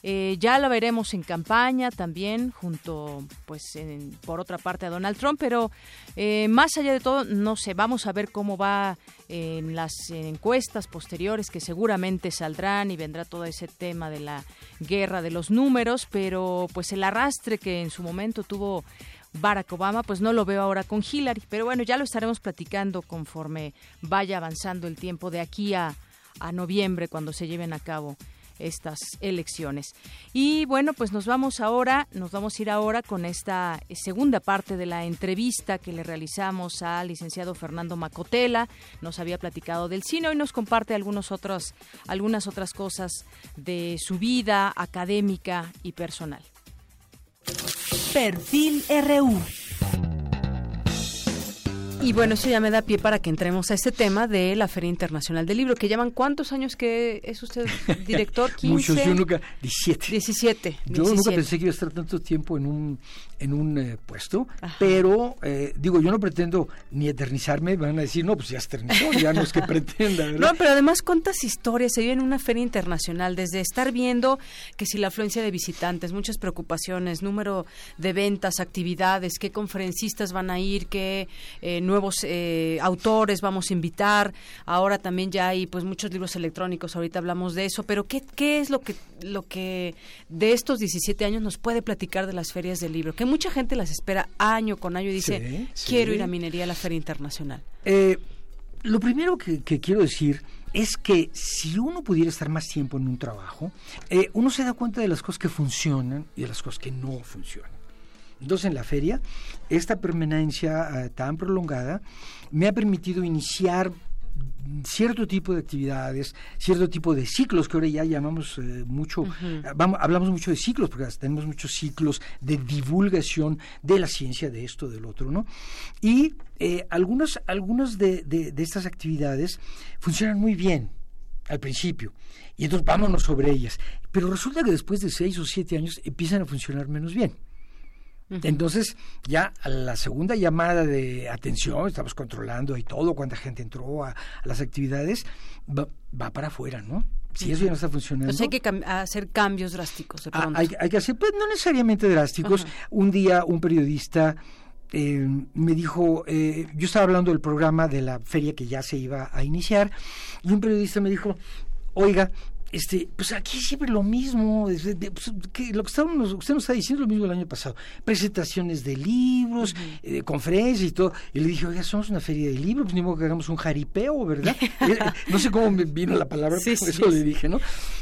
eh, ya lo veremos en campaña también, junto, pues, por otra parte a Donald Trump, pero eh, más allá de todo, no sé, vamos a ver cómo va en las encuestas posteriores que seguramente saldrán y vendrá todo ese tema de la guerra de los números, pero pues el arrastre que en su momento tuvo Barack Obama, pues no lo veo ahora con Hillary, pero bueno, ya lo estaremos platicando conforme vaya avanzando el tiempo de aquí a, a noviembre cuando se lleven a cabo estas elecciones. Y bueno, pues nos vamos ahora, nos vamos a ir ahora con esta segunda parte de la entrevista que le realizamos al licenciado Fernando Macotela. Nos había platicado del cine y nos comparte algunos otros, algunas otras cosas de su vida académica y personal. Perfil RU. Y bueno, eso ya me da pie para que entremos a este tema de la Feria Internacional del Libro, que llevan cuántos años que es usted director, 15. Muchos, yo nunca, 17. 17. Yo nunca pensé que iba a estar tanto tiempo en un, en un eh, puesto, pero eh, digo, yo no pretendo ni eternizarme, van a decir, no, pues ya eternizó, ya no es que pretenda. No, pero además cuántas historias se viven en una feria internacional, desde estar viendo que si la afluencia de visitantes, muchas preocupaciones, número de ventas, actividades, qué conferencistas van a ir, qué eh, nuevos eh, autores vamos a invitar. Ahora también ya hay pues muchos libros electrónicos, ahorita hablamos de eso, pero ¿qué, qué es lo que, lo que de estos 17 años nos puede platicar de las ferias del libro? Que mucha gente las espera año con año y dice, quiero ir a Minería a la Feria Internacional. Eh, lo primero que, quiero decir es que si uno pudiera estar más tiempo en un trabajo, eh, uno se da cuenta de las cosas que funcionan y de las cosas que no funcionan. Entonces, en la feria, esta permanencia eh, tan prolongada me ha permitido iniciar cierto tipo de actividades, cierto tipo de ciclos que ahora ya llamamos eh, mucho, vamos, hablamos mucho de ciclos porque tenemos muchos ciclos de divulgación de la ciencia, de esto, del otro, ¿no? Y eh, algunas, algunas de, de, estas actividades funcionan muy bien al principio y entonces vámonos sobre ellas, pero resulta que después de seis o siete años empiezan a funcionar menos bien. Entonces, ya a la segunda llamada de atención, estamos controlando y todo, cuánta gente entró a, las actividades, va, para afuera, ¿no? Si eso ya no está funcionando. Entonces hay que hacer cambios drásticos. De ah, hay, que hacer, pues no necesariamente drásticos. Un día un periodista eh, me dijo, eh, yo estaba hablando del programa de la feria que ya se iba a iniciar, y un periodista me dijo, oiga, este, pues aquí siempre lo mismo, pues, lo que estábamos, usted nos está diciendo lo mismo el año pasado, presentaciones de libros, eh, conferencias y todo, y le dije, oiga, somos una feria de libros, pues ni modo que hagamos un jaripeo, ¿verdad? Eh, no sé cómo me vino la palabra, por eso le dije, ¿no?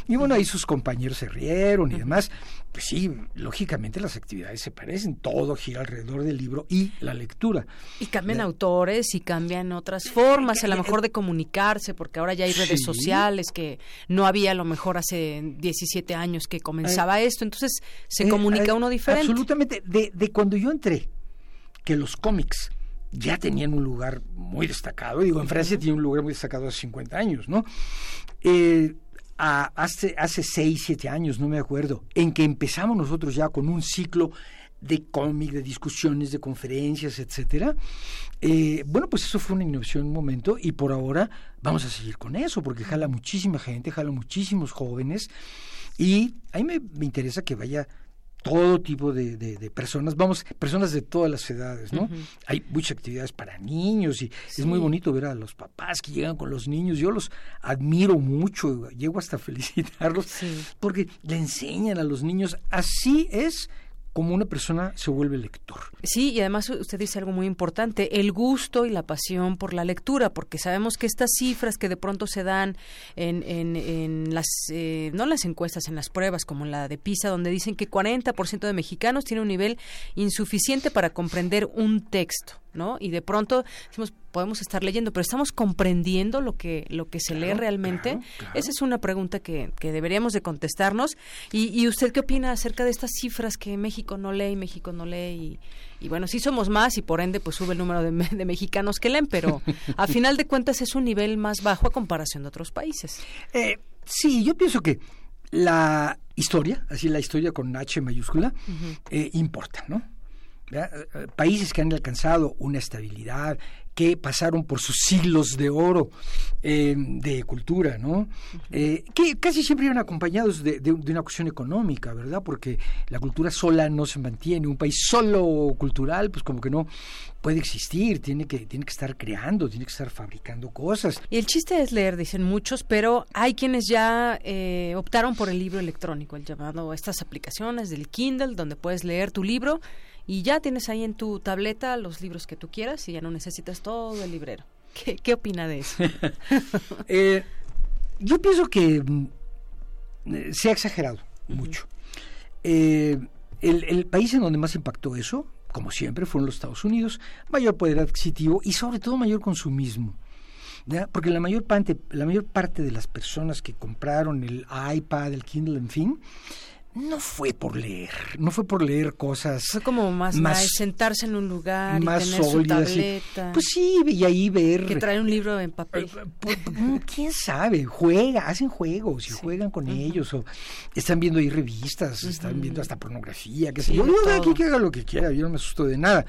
Y bueno, ahí sus compañeros se rieron y demás, pues sí, lógicamente las actividades se parecen, todo gira alrededor del libro y la lectura. Y cambian autores y cambian otras formas, a lo mejor de comunicarse, porque ahora ya hay redes sociales que no había a lo mejor hace 17 años que comenzaba eh, esto, entonces se eh, comunica eh, uno diferente. Absolutamente, de, de cuando yo entré, que los cómics ya tenían un lugar muy destacado, digo, en Francia tiene un lugar muy destacado hace 50 años, ¿no? Eh, hace, hace seis, siete años, no me acuerdo, en que empezamos nosotros ya con un ciclo de cómic, de discusiones, de conferencias, etcétera. Eh, bueno, pues eso fue una innovación en un momento y por ahora vamos a seguir con eso porque jala muchísima gente, jala muchísimos jóvenes y a mí me interesa que vaya todo tipo de, de, personas, vamos, personas de todas las edades, ¿no? Hay muchas actividades para niños y es muy bonito ver a los papás que llegan con los niños, yo los admiro mucho, llego hasta felicitarlos, porque le enseñan a los niños, así es como una persona se vuelve lector. Sí, y además usted dice algo muy importante, el gusto y la pasión por la lectura, porque sabemos que estas cifras que de pronto se dan en, en, las, eh, no las encuestas, en las pruebas, como la de PISA, donde dicen que 40% de mexicanos tienen un nivel insuficiente para comprender un texto. ¿No? Y de pronto decimos, podemos estar leyendo, pero estamos comprendiendo lo que lo que se lee realmente. Esa es una pregunta que, que deberíamos de contestarnos. Y, y, usted qué opina acerca de estas cifras que México no lee y México no lee? Y, bueno, sí somos más y por ende pues sube el número de, de mexicanos que leen, pero a final de cuentas es un nivel más bajo a comparación de otros países. Eh, sí, yo pienso que la historia, así la historia con H mayúscula, eh, importa, ¿no? Eh, eh, países que han alcanzado una estabilidad, que pasaron por sus siglos de oro eh, de cultura, ¿no? que casi siempre iban acompañados de, una cuestión económica, ¿verdad? Porque la cultura sola no se mantiene, un país solo cultural, pues como que no puede existir, tiene que, tiene que estar creando, tiene que estar fabricando cosas. Y el chiste es leer, dicen muchos, pero hay quienes ya optaron por el libro electrónico, el llamado, estas aplicaciones del Kindle, donde puedes leer tu libro y ya tienes ahí en tu tableta los libros que tú quieras y ya no necesitas todo el librero. ¿Qué, qué opina de eso? Eh, yo pienso que mm, se ha exagerado mucho. Eh, el, el, país en donde más impactó eso, como siempre, fueron los Estados Unidos, mayor poder adquisitivo y sobre todo mayor consumismo. Porque la mayor, parte, la mayor parte de las personas que compraron el iPad, el Kindle, en fin, no fue por leer, no fue por leer cosas. Fue como más, más sentarse en un lugar más y tener su tableta. Pues sí, y ahí ver. Que trae un libro en papel. Eh, mm, ¿Quién sabe? Juega, hacen juegos y juegan con ellos. O están viendo ahí revistas, están viendo hasta pornografía, qué sé yo. Yo aquí que haga lo que quiera, yo no me asusto de nada.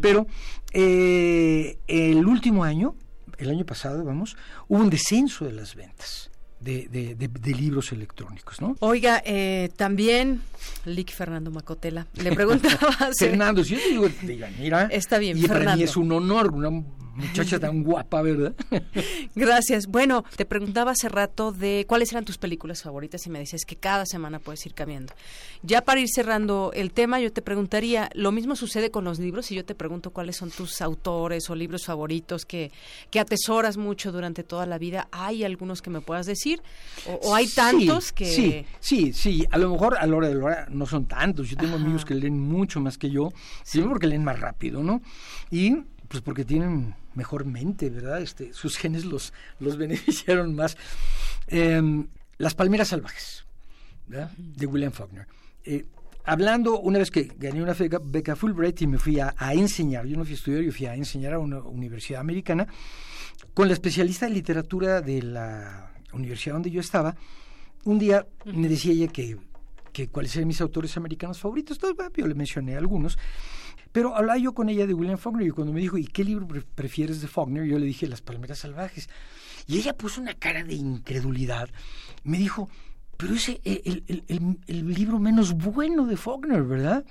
Pero eh, el último año, el año pasado, vamos, hubo un descenso de las ventas de, de, libros electrónicos, ¿no? Oiga, eh, también Lick Fernando Macotela le preguntaba. Fernando, si yo te digo, diga, mira, está bien, y Fernando. para mí es un honor, una muchacha tan guapa, ¿verdad? Gracias. Bueno, te preguntaba hace rato de cuáles eran tus películas favoritas y me dices que cada semana puedes ir cambiando. Ya para ir cerrando el tema, yo te preguntaría, lo mismo sucede con los libros y yo te pregunto cuáles son tus autores o libros favoritos que, que atesoras mucho durante toda la vida. ¿Hay algunos que me puedas decir? ¿O, hay tantos que...? Sí, sí, sí. A lo mejor a la hora de la hora no son tantos. Yo tengo amigos que leen mucho más que yo, sí. porque leen más rápido, ¿no? Y pues porque tienen mejor mente, ¿verdad? Este, sus genes los, los beneficiaron más. Em, Las palmeras salvajes, ¿verdad? De William Faulkner. Eh, hablando, una vez que gané una beca, Fulbright y me fui a, enseñar, yo no fui a estudiar, yo fui a enseñar a una universidad americana, con la especialista de literatura de la universidad donde yo estaba, un día me decía ella que, que cuáles eran mis autores americanos favoritos, entonces yo le mencioné algunos, pero hablaba yo con ella de William Faulkner y cuando me dijo, ¿y qué libro prefieres de Faulkner? Yo le dije, Las Palmeras Salvajes. Y ella puso una cara de incredulidad. Me dijo, pero ese el, el, el, libro menos bueno de Faulkner, ¿verdad?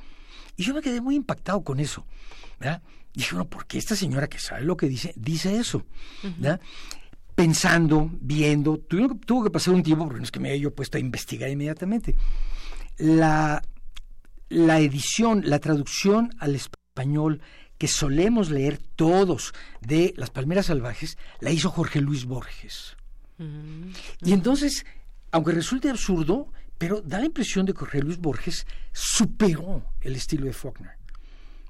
Y yo me quedé muy impactado con eso, ¿verdad? Y dije, bueno, ¿por qué esta señora que sabe lo que dice, dice eso? ¿verdad? Pensando, viendo, tuvo, tuvo, que pasar un tiempo, porque no es que me haya yo puesto a investigar inmediatamente. La la edición, la traducción al español que solemos leer todos de Las Palmeras Salvajes, la hizo Jorge Luis Borges. Mm. Y entonces, aunque resulte absurdo, pero da la impresión de que Jorge Luis Borges superó el estilo de Faulkner.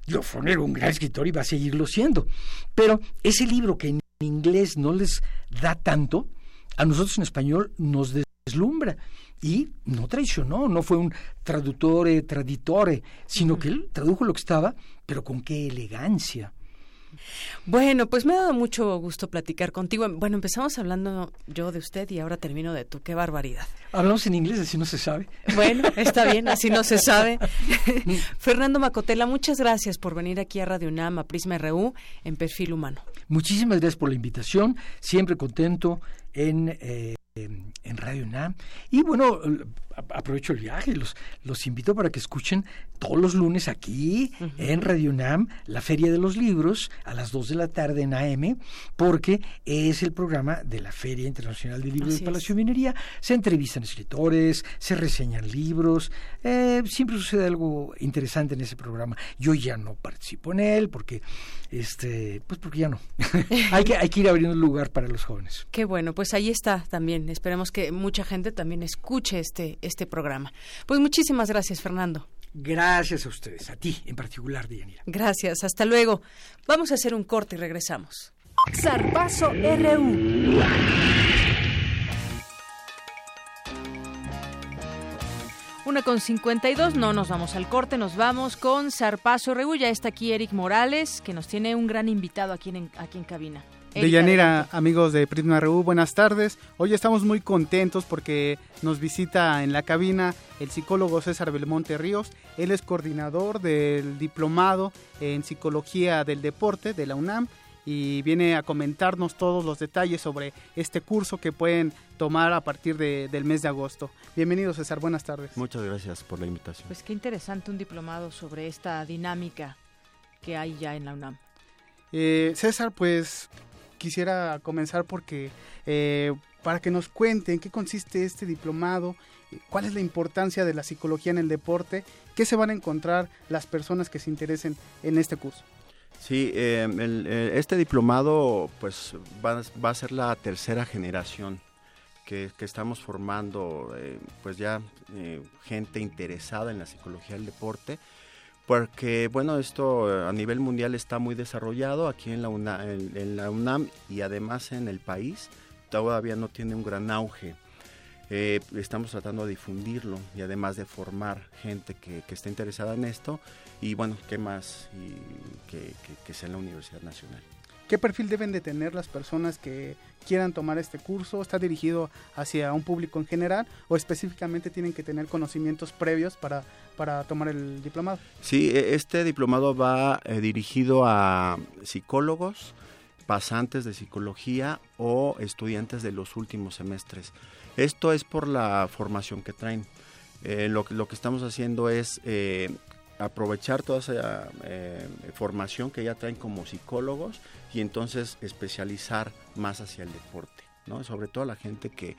Yo, Faulkner era un gran escritor y va a seguirlo siendo. Pero ese libro que en inglés no les da tanto, a nosotros en español nos deslumbra y no traicionó, no fue un traductor, traditore, sino que él tradujo lo que estaba, pero con qué elegancia. Bueno, pues me ha dado mucho gusto platicar contigo. Bueno, empezamos hablando yo de usted y ahora termino de tú. Qué barbaridad. Hablamos en inglés, así no se sabe. Bueno, está bien, así no se sabe. Fernando Macotela, muchas gracias por venir aquí a Radio UNAM, a Prisma RU, en Perfil Humano. Muchísimas gracias por la invitación. Siempre contento en... Eh, en Radio UNAM. Y bueno, aprovecho el viaje, los, los invito para que escuchen todos los lunes aquí en Radio UNAM, la Feria de los Libros, a las 2 de la tarde en AM, porque es el programa de la Feria Internacional de Libros de Palacio de Minería. Se entrevistan escritores, se reseñan libros, eh, siempre sucede algo interesante en ese programa. Yo ya no participo en él porque, este, pues porque ya no. hay, que, hay que ir abriendo lugar para los jóvenes. Qué bueno, pues ahí está también. Esperemos que mucha gente también escuche este este programa. Pues muchísimas gracias, Fernando. Gracias a ustedes, a ti en particular, Dianira. Gracias, hasta luego. Vamos a hacer un corte y regresamos. Zarpazo RU. Una con 52, no nos vamos al corte, nos vamos con Zarpazo RU. Ya está aquí Eric Morales, que nos tiene un gran invitado aquí en, aquí en cabina. Deyanira, amigos de Prisma RU, buenas tardes. Hoy estamos muy contentos porque nos visita en la cabina el psicólogo César Belmonte Ríos. Él es coordinador del diplomado en psicología del deporte de la UNAM y viene a comentarnos todos los detalles sobre este curso que pueden tomar a partir del mes de agosto. Bienvenido César, buenas tardes. Muchas gracias por la invitación. Pues qué interesante un diplomado sobre esta dinámica que hay ya en la UNAM. Eh, César, pues quisiera comenzar porque eh, para que nos cuenten qué consiste este diplomado, eh, cuál es la importancia de la psicología en el deporte, qué se van a encontrar las personas que se interesen en este curso. Sí, eh, este diplomado pues va, a ser la tercera generación que, estamos formando, pues ya gente interesada en la psicología del deporte porque bueno, esto eh, a nivel mundial está muy desarrollado aquí en la, en, la UNAM y además en el país todavía no tiene un gran auge. Eh, estamos tratando de difundirlo y además de formar gente que, que esté interesada en esto y bueno, ¿qué más y que sea en la Universidad Nacional? ¿Qué perfil deben de tener las personas que quieran tomar este curso? ¿Está dirigido hacia un público en general o específicamente tienen que tener conocimientos previos para, para tomar el diplomado? Sí, e, este diplomado va eh, dirigido a psicólogos, pasantes de psicología o estudiantes de los últimos semestres. Esto es por la formación que traen. Eh, lo, lo, que estamos haciendo es eh, aprovechar toda esa formación que ya traen como psicólogos y entonces especializar más hacia el deporte, ¿no? Sobre todo la gente que,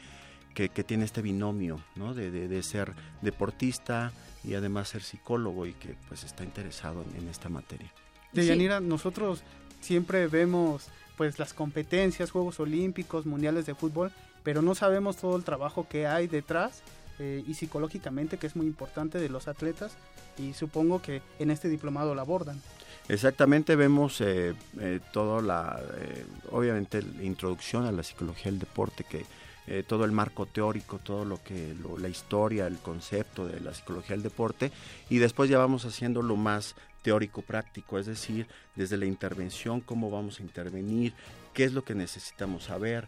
que, tiene este binomio, ¿no? De, de, ser deportista y además ser psicólogo y que pues está interesado en, esta materia. Deyanira, nosotros siempre vemos pues las competencias, Juegos Olímpicos, Mundiales de Fútbol, pero no sabemos todo el trabajo que hay detrás eh, y psicológicamente que es muy importante de los atletas y supongo que en este diplomado lo abordan. Exactamente, vemos eh, eh, toda la, eh, obviamente, la introducción a la psicología del deporte, que eh, todo el marco teórico, todo lo que, la historia, el concepto de la psicología del deporte, y después ya vamos haciendo lo más teórico práctico, es decir, desde la intervención, cómo vamos a intervenir, qué es lo que necesitamos saber,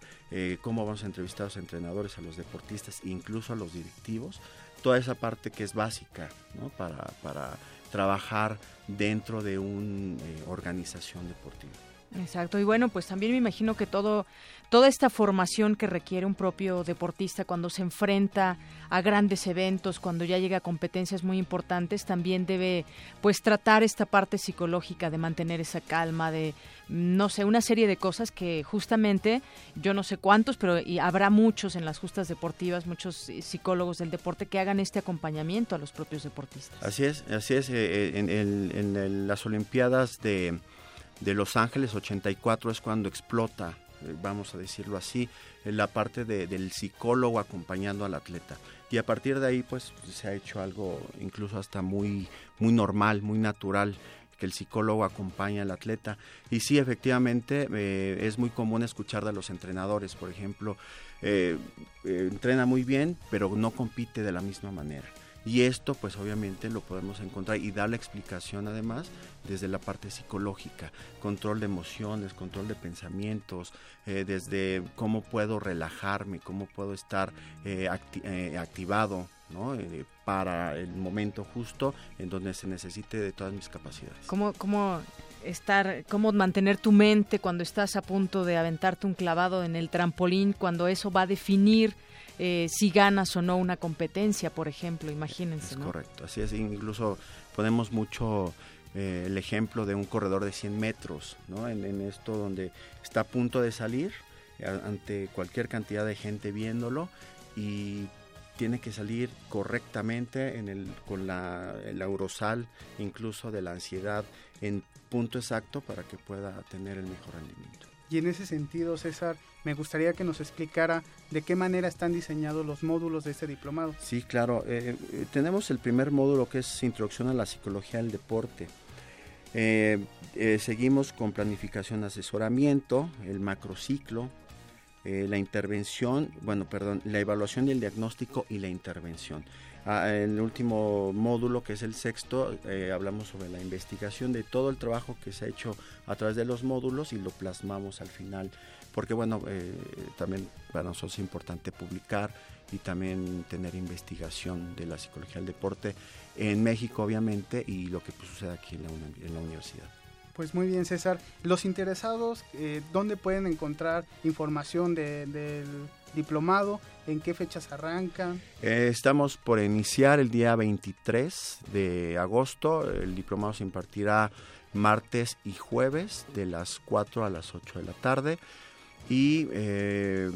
cómo vamos a entrevistar a los entrenadores, a los deportistas, incluso a los directivos, toda esa parte que es básica para, para trabajar dentro de una eh, organización deportiva. Exacto, y bueno, pues también me imagino que todo, toda esta formación que requiere un propio deportista cuando se enfrenta a grandes eventos, cuando ya llega a competencias muy importantes, también debe pues tratar esta parte psicológica de mantener esa calma, de no sé, una serie de cosas que justamente yo no sé cuántos, pero y habrá muchos en las justas deportivas, muchos eh, psicólogos del deporte que hagan este acompañamiento a los propios deportistas. Así es, así es, eh, en, en las Olimpiadas de de Los Ángeles 84 es cuando explota, eh, vamos a decirlo así, la parte del psicólogo acompañando al atleta. Y a partir de ahí pues se ha hecho algo incluso hasta muy, muy normal, muy natural que el psicólogo acompaña al atleta. Y sí, efectivamente, eh, es muy común escuchar de los entrenadores, por ejemplo, eh, entrena muy bien, pero no compite de la misma manera. Y esto pues obviamente lo podemos encontrar y dar la explicación además desde la parte psicológica, control de emociones, control de pensamientos, eh, desde cómo puedo relajarme, cómo puedo estar eh, eh, activado ¿no? para el momento justo en donde se necesite de todas mis capacidades. ¿Cómo, cómo estar, cómo mantener tu mente cuando estás a punto de aventarte un clavado en el trampolín, cuando eso va a definir eh, si ganas o no una competencia, por ejemplo, imagínense. Es correcto, así es, incluso ponemos mucho eh, el ejemplo de un corredor de 100 metros, ¿no? En, en, esto donde está a punto de salir ante cualquier cantidad de gente viéndolo y tiene que salir correctamente en el, con la, el aurosal incluso de la ansiedad en punto exacto para que pueda tener el mejor rendimiento. Y en ese sentido, César, me gustaría que nos explicara de qué manera están diseñados los módulos de este diplomado. Sí, claro. Eh, eh, tenemos el primer módulo que es Introducción a la Psicología del Deporte. Eh, seguimos con planificación, asesoramiento, el macrociclo, la intervención, bueno, perdón, la evaluación y el diagnóstico y la intervención. Ah, el último módulo, que es el sexto, hablamos sobre la investigación de todo el trabajo que se ha hecho a través de los módulos y lo plasmamos al final, porque bueno, eh, también para nosotros es importante publicar y también tener investigación de la psicología del deporte en México, obviamente, y lo que pues, sucede aquí en la, en la universidad. Pues muy bien, César. Los interesados, eh, ¿dónde pueden encontrar información del diplomado? ¿En qué fechas arrancan? Eh, estamos por iniciar el día 23 de agosto. El diplomado se impartirá martes y jueves de las 4 a las 8 de la tarde. Y eh,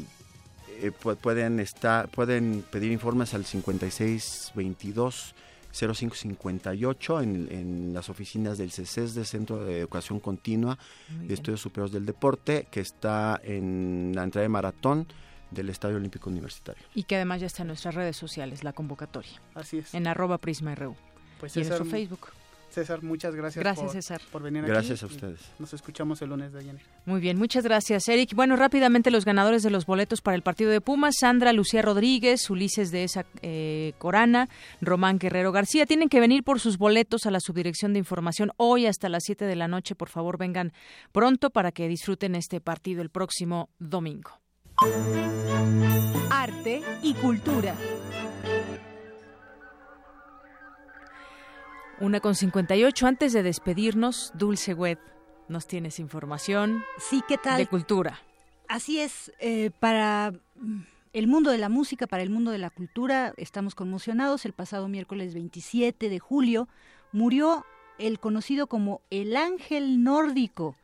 eh, pueden, estar, pueden pedir informes al 5622 0558 en, en las oficinas del CECES, de Centro de Educación Continua de Estudios Superiores del Deporte, que está en la entrada de Maratón del Estadio Olímpico Universitario. Y que además ya está en nuestras redes sociales, la convocatoria. Así es. En arroba PrismaRU. Pues y en nuestro Facebook. César, muchas gracias, gracias por, César. por venir gracias aquí. Gracias a ustedes. Nos escuchamos el lunes de ayer. Muy bien, muchas gracias, Eric. Bueno, rápidamente los ganadores de los boletos para el partido de Pumas, Sandra Lucía Rodríguez, Ulises de esa eh, Corana, Román Guerrero García, tienen que venir por sus boletos a la Subdirección de Información hoy hasta las 7 de la noche. Por favor, vengan pronto para que disfruten este partido el próximo domingo. Arte y cultura. Una con 58. Antes de despedirnos, Dulce Web, nos tienes información. Sí, ¿qué tal? De cultura. Así es, eh, para el mundo de la música, para el mundo de la cultura, estamos conmocionados. El pasado miércoles 27 de julio murió el conocido como el ángel nórdico,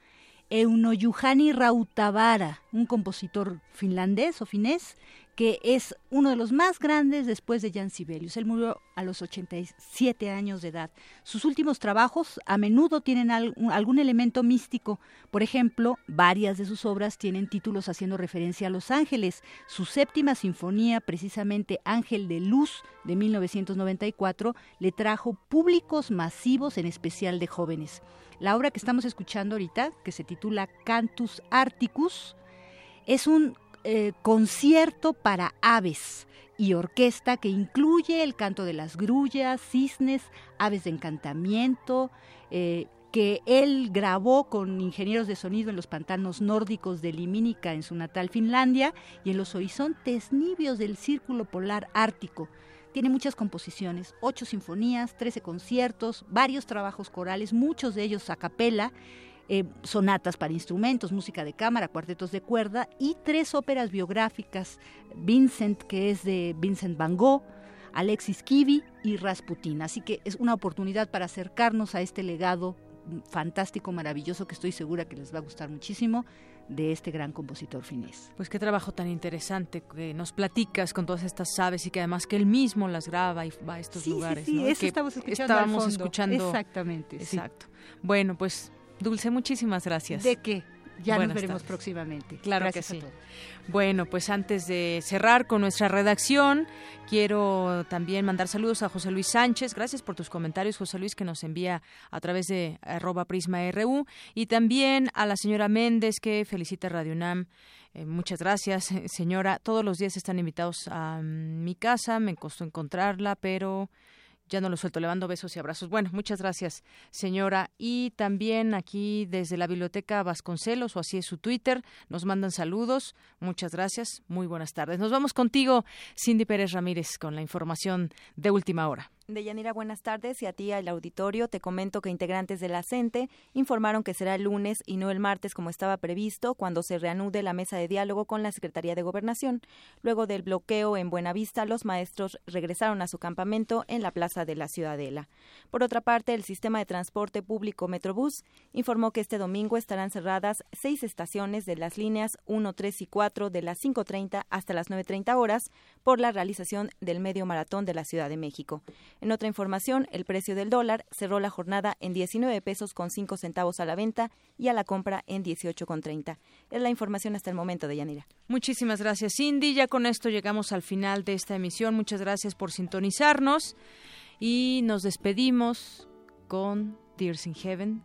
Eunojuhani Rautavara, un compositor finlandés o finés que es uno de los más grandes después de Jan Sibelius. Él murió a los 87 años de edad. Sus últimos trabajos a menudo tienen algún elemento místico. Por ejemplo, varias de sus obras tienen títulos haciendo referencia a los ángeles. Su séptima sinfonía, precisamente Ángel de Luz, de 1994, le trajo públicos masivos, en especial de jóvenes. La obra que estamos escuchando ahorita, que se titula Cantus Articus, es un eh, concierto para aves y orquesta que incluye el canto de las grullas, cisnes, aves de encantamiento, eh, que él grabó con ingenieros de sonido en los pantanos nórdicos de Limínica en su natal Finlandia y en los horizontes nibios del Círculo Polar Ártico. Tiene muchas composiciones, ocho sinfonías, trece conciertos, varios trabajos corales, muchos de ellos a capela, eh, sonatas para instrumentos, música de cámara, cuartetos de cuerda y tres óperas biográficas, Vincent, que es de Vincent Van Gogh, Alexis Kivi y Rasputin. Así que es una oportunidad para acercarnos a este legado fantástico, maravilloso, que estoy segura que les va a gustar muchísimo de este gran compositor finés. Pues qué trabajo tan interesante que nos platicas con todas estas aves y que además que él mismo las graba y va a estos lugares. Sí, sí, eso que estamos escuchando. Estábamos escuchando. Exactamente. Exacto. Bueno, pues Dulce, muchísimas gracias. ¿De qué? Ya nos veremos próximamente. Claro que sí. Bueno, pues antes de cerrar con nuestra redacción, quiero también mandar saludos a José Luis Sánchez. Gracias por tus comentarios, José Luis, que nos envía a través de arroba prisma RU. Y también a la señora Méndez, que felicita Radio UNAM. Eh, muchas gracias, señora. Todos los días están invitados a mi casa. Me costó encontrarla, pero ya no lo suelto, le mando besos y abrazos. Bueno, muchas gracias, señora. Y también aquí desde la Biblioteca Vasconcelos, o así es su Twitter, nos mandan saludos. Muchas gracias, muy buenas tardes. Nos vamos contigo, Cindy Pérez Ramírez, con la información de última hora. Deyanira, buenas tardes y a ti al auditorio. Te comento que integrantes de la CENTE informaron que será el lunes y no el martes como estaba previsto cuando se reanude la mesa de diálogo con la Secretaría de Gobernación. Luego del bloqueo en Buenavista, los maestros regresaron a su campamento en la Plaza de la Ciudadela. Por otra parte, el sistema de transporte público Metrobús informó que este domingo estarán cerradas seis estaciones de las líneas 1, 3 y 4 de las 5.30 hasta las 9.30 horas por la realización del medio maratón de la Ciudad de México. En otra información, el precio del dólar cerró la jornada en 19 pesos con 5 centavos a la venta y a la compra en 18 con 30. Es la información hasta el momento de Yanira. Muchísimas gracias, Cindy. Ya con esto llegamos al final de esta emisión. Muchas gracias por sintonizarnos y nos despedimos con Tears in Heaven.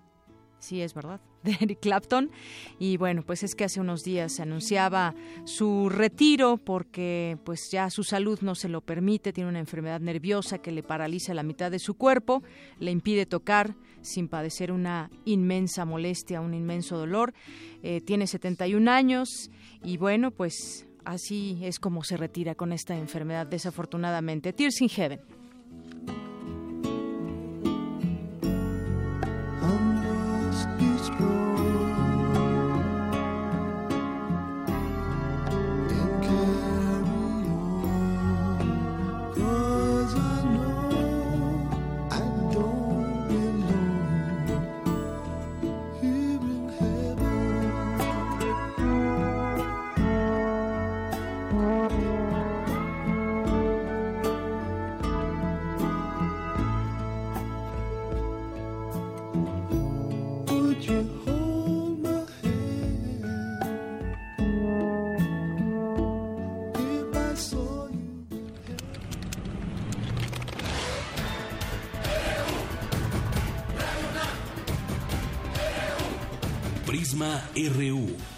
Sí, es verdad de Eric Clapton. Y bueno, pues es que hace unos días anunciaba su retiro porque pues ya su salud no se lo permite, tiene una enfermedad nerviosa que le paraliza la mitad de su cuerpo, le impide tocar sin padecer una inmensa molestia, un inmenso dolor. Eh, tiene 71 años y bueno, pues así es como se retira con esta enfermedad desafortunadamente. Tears in Heaven.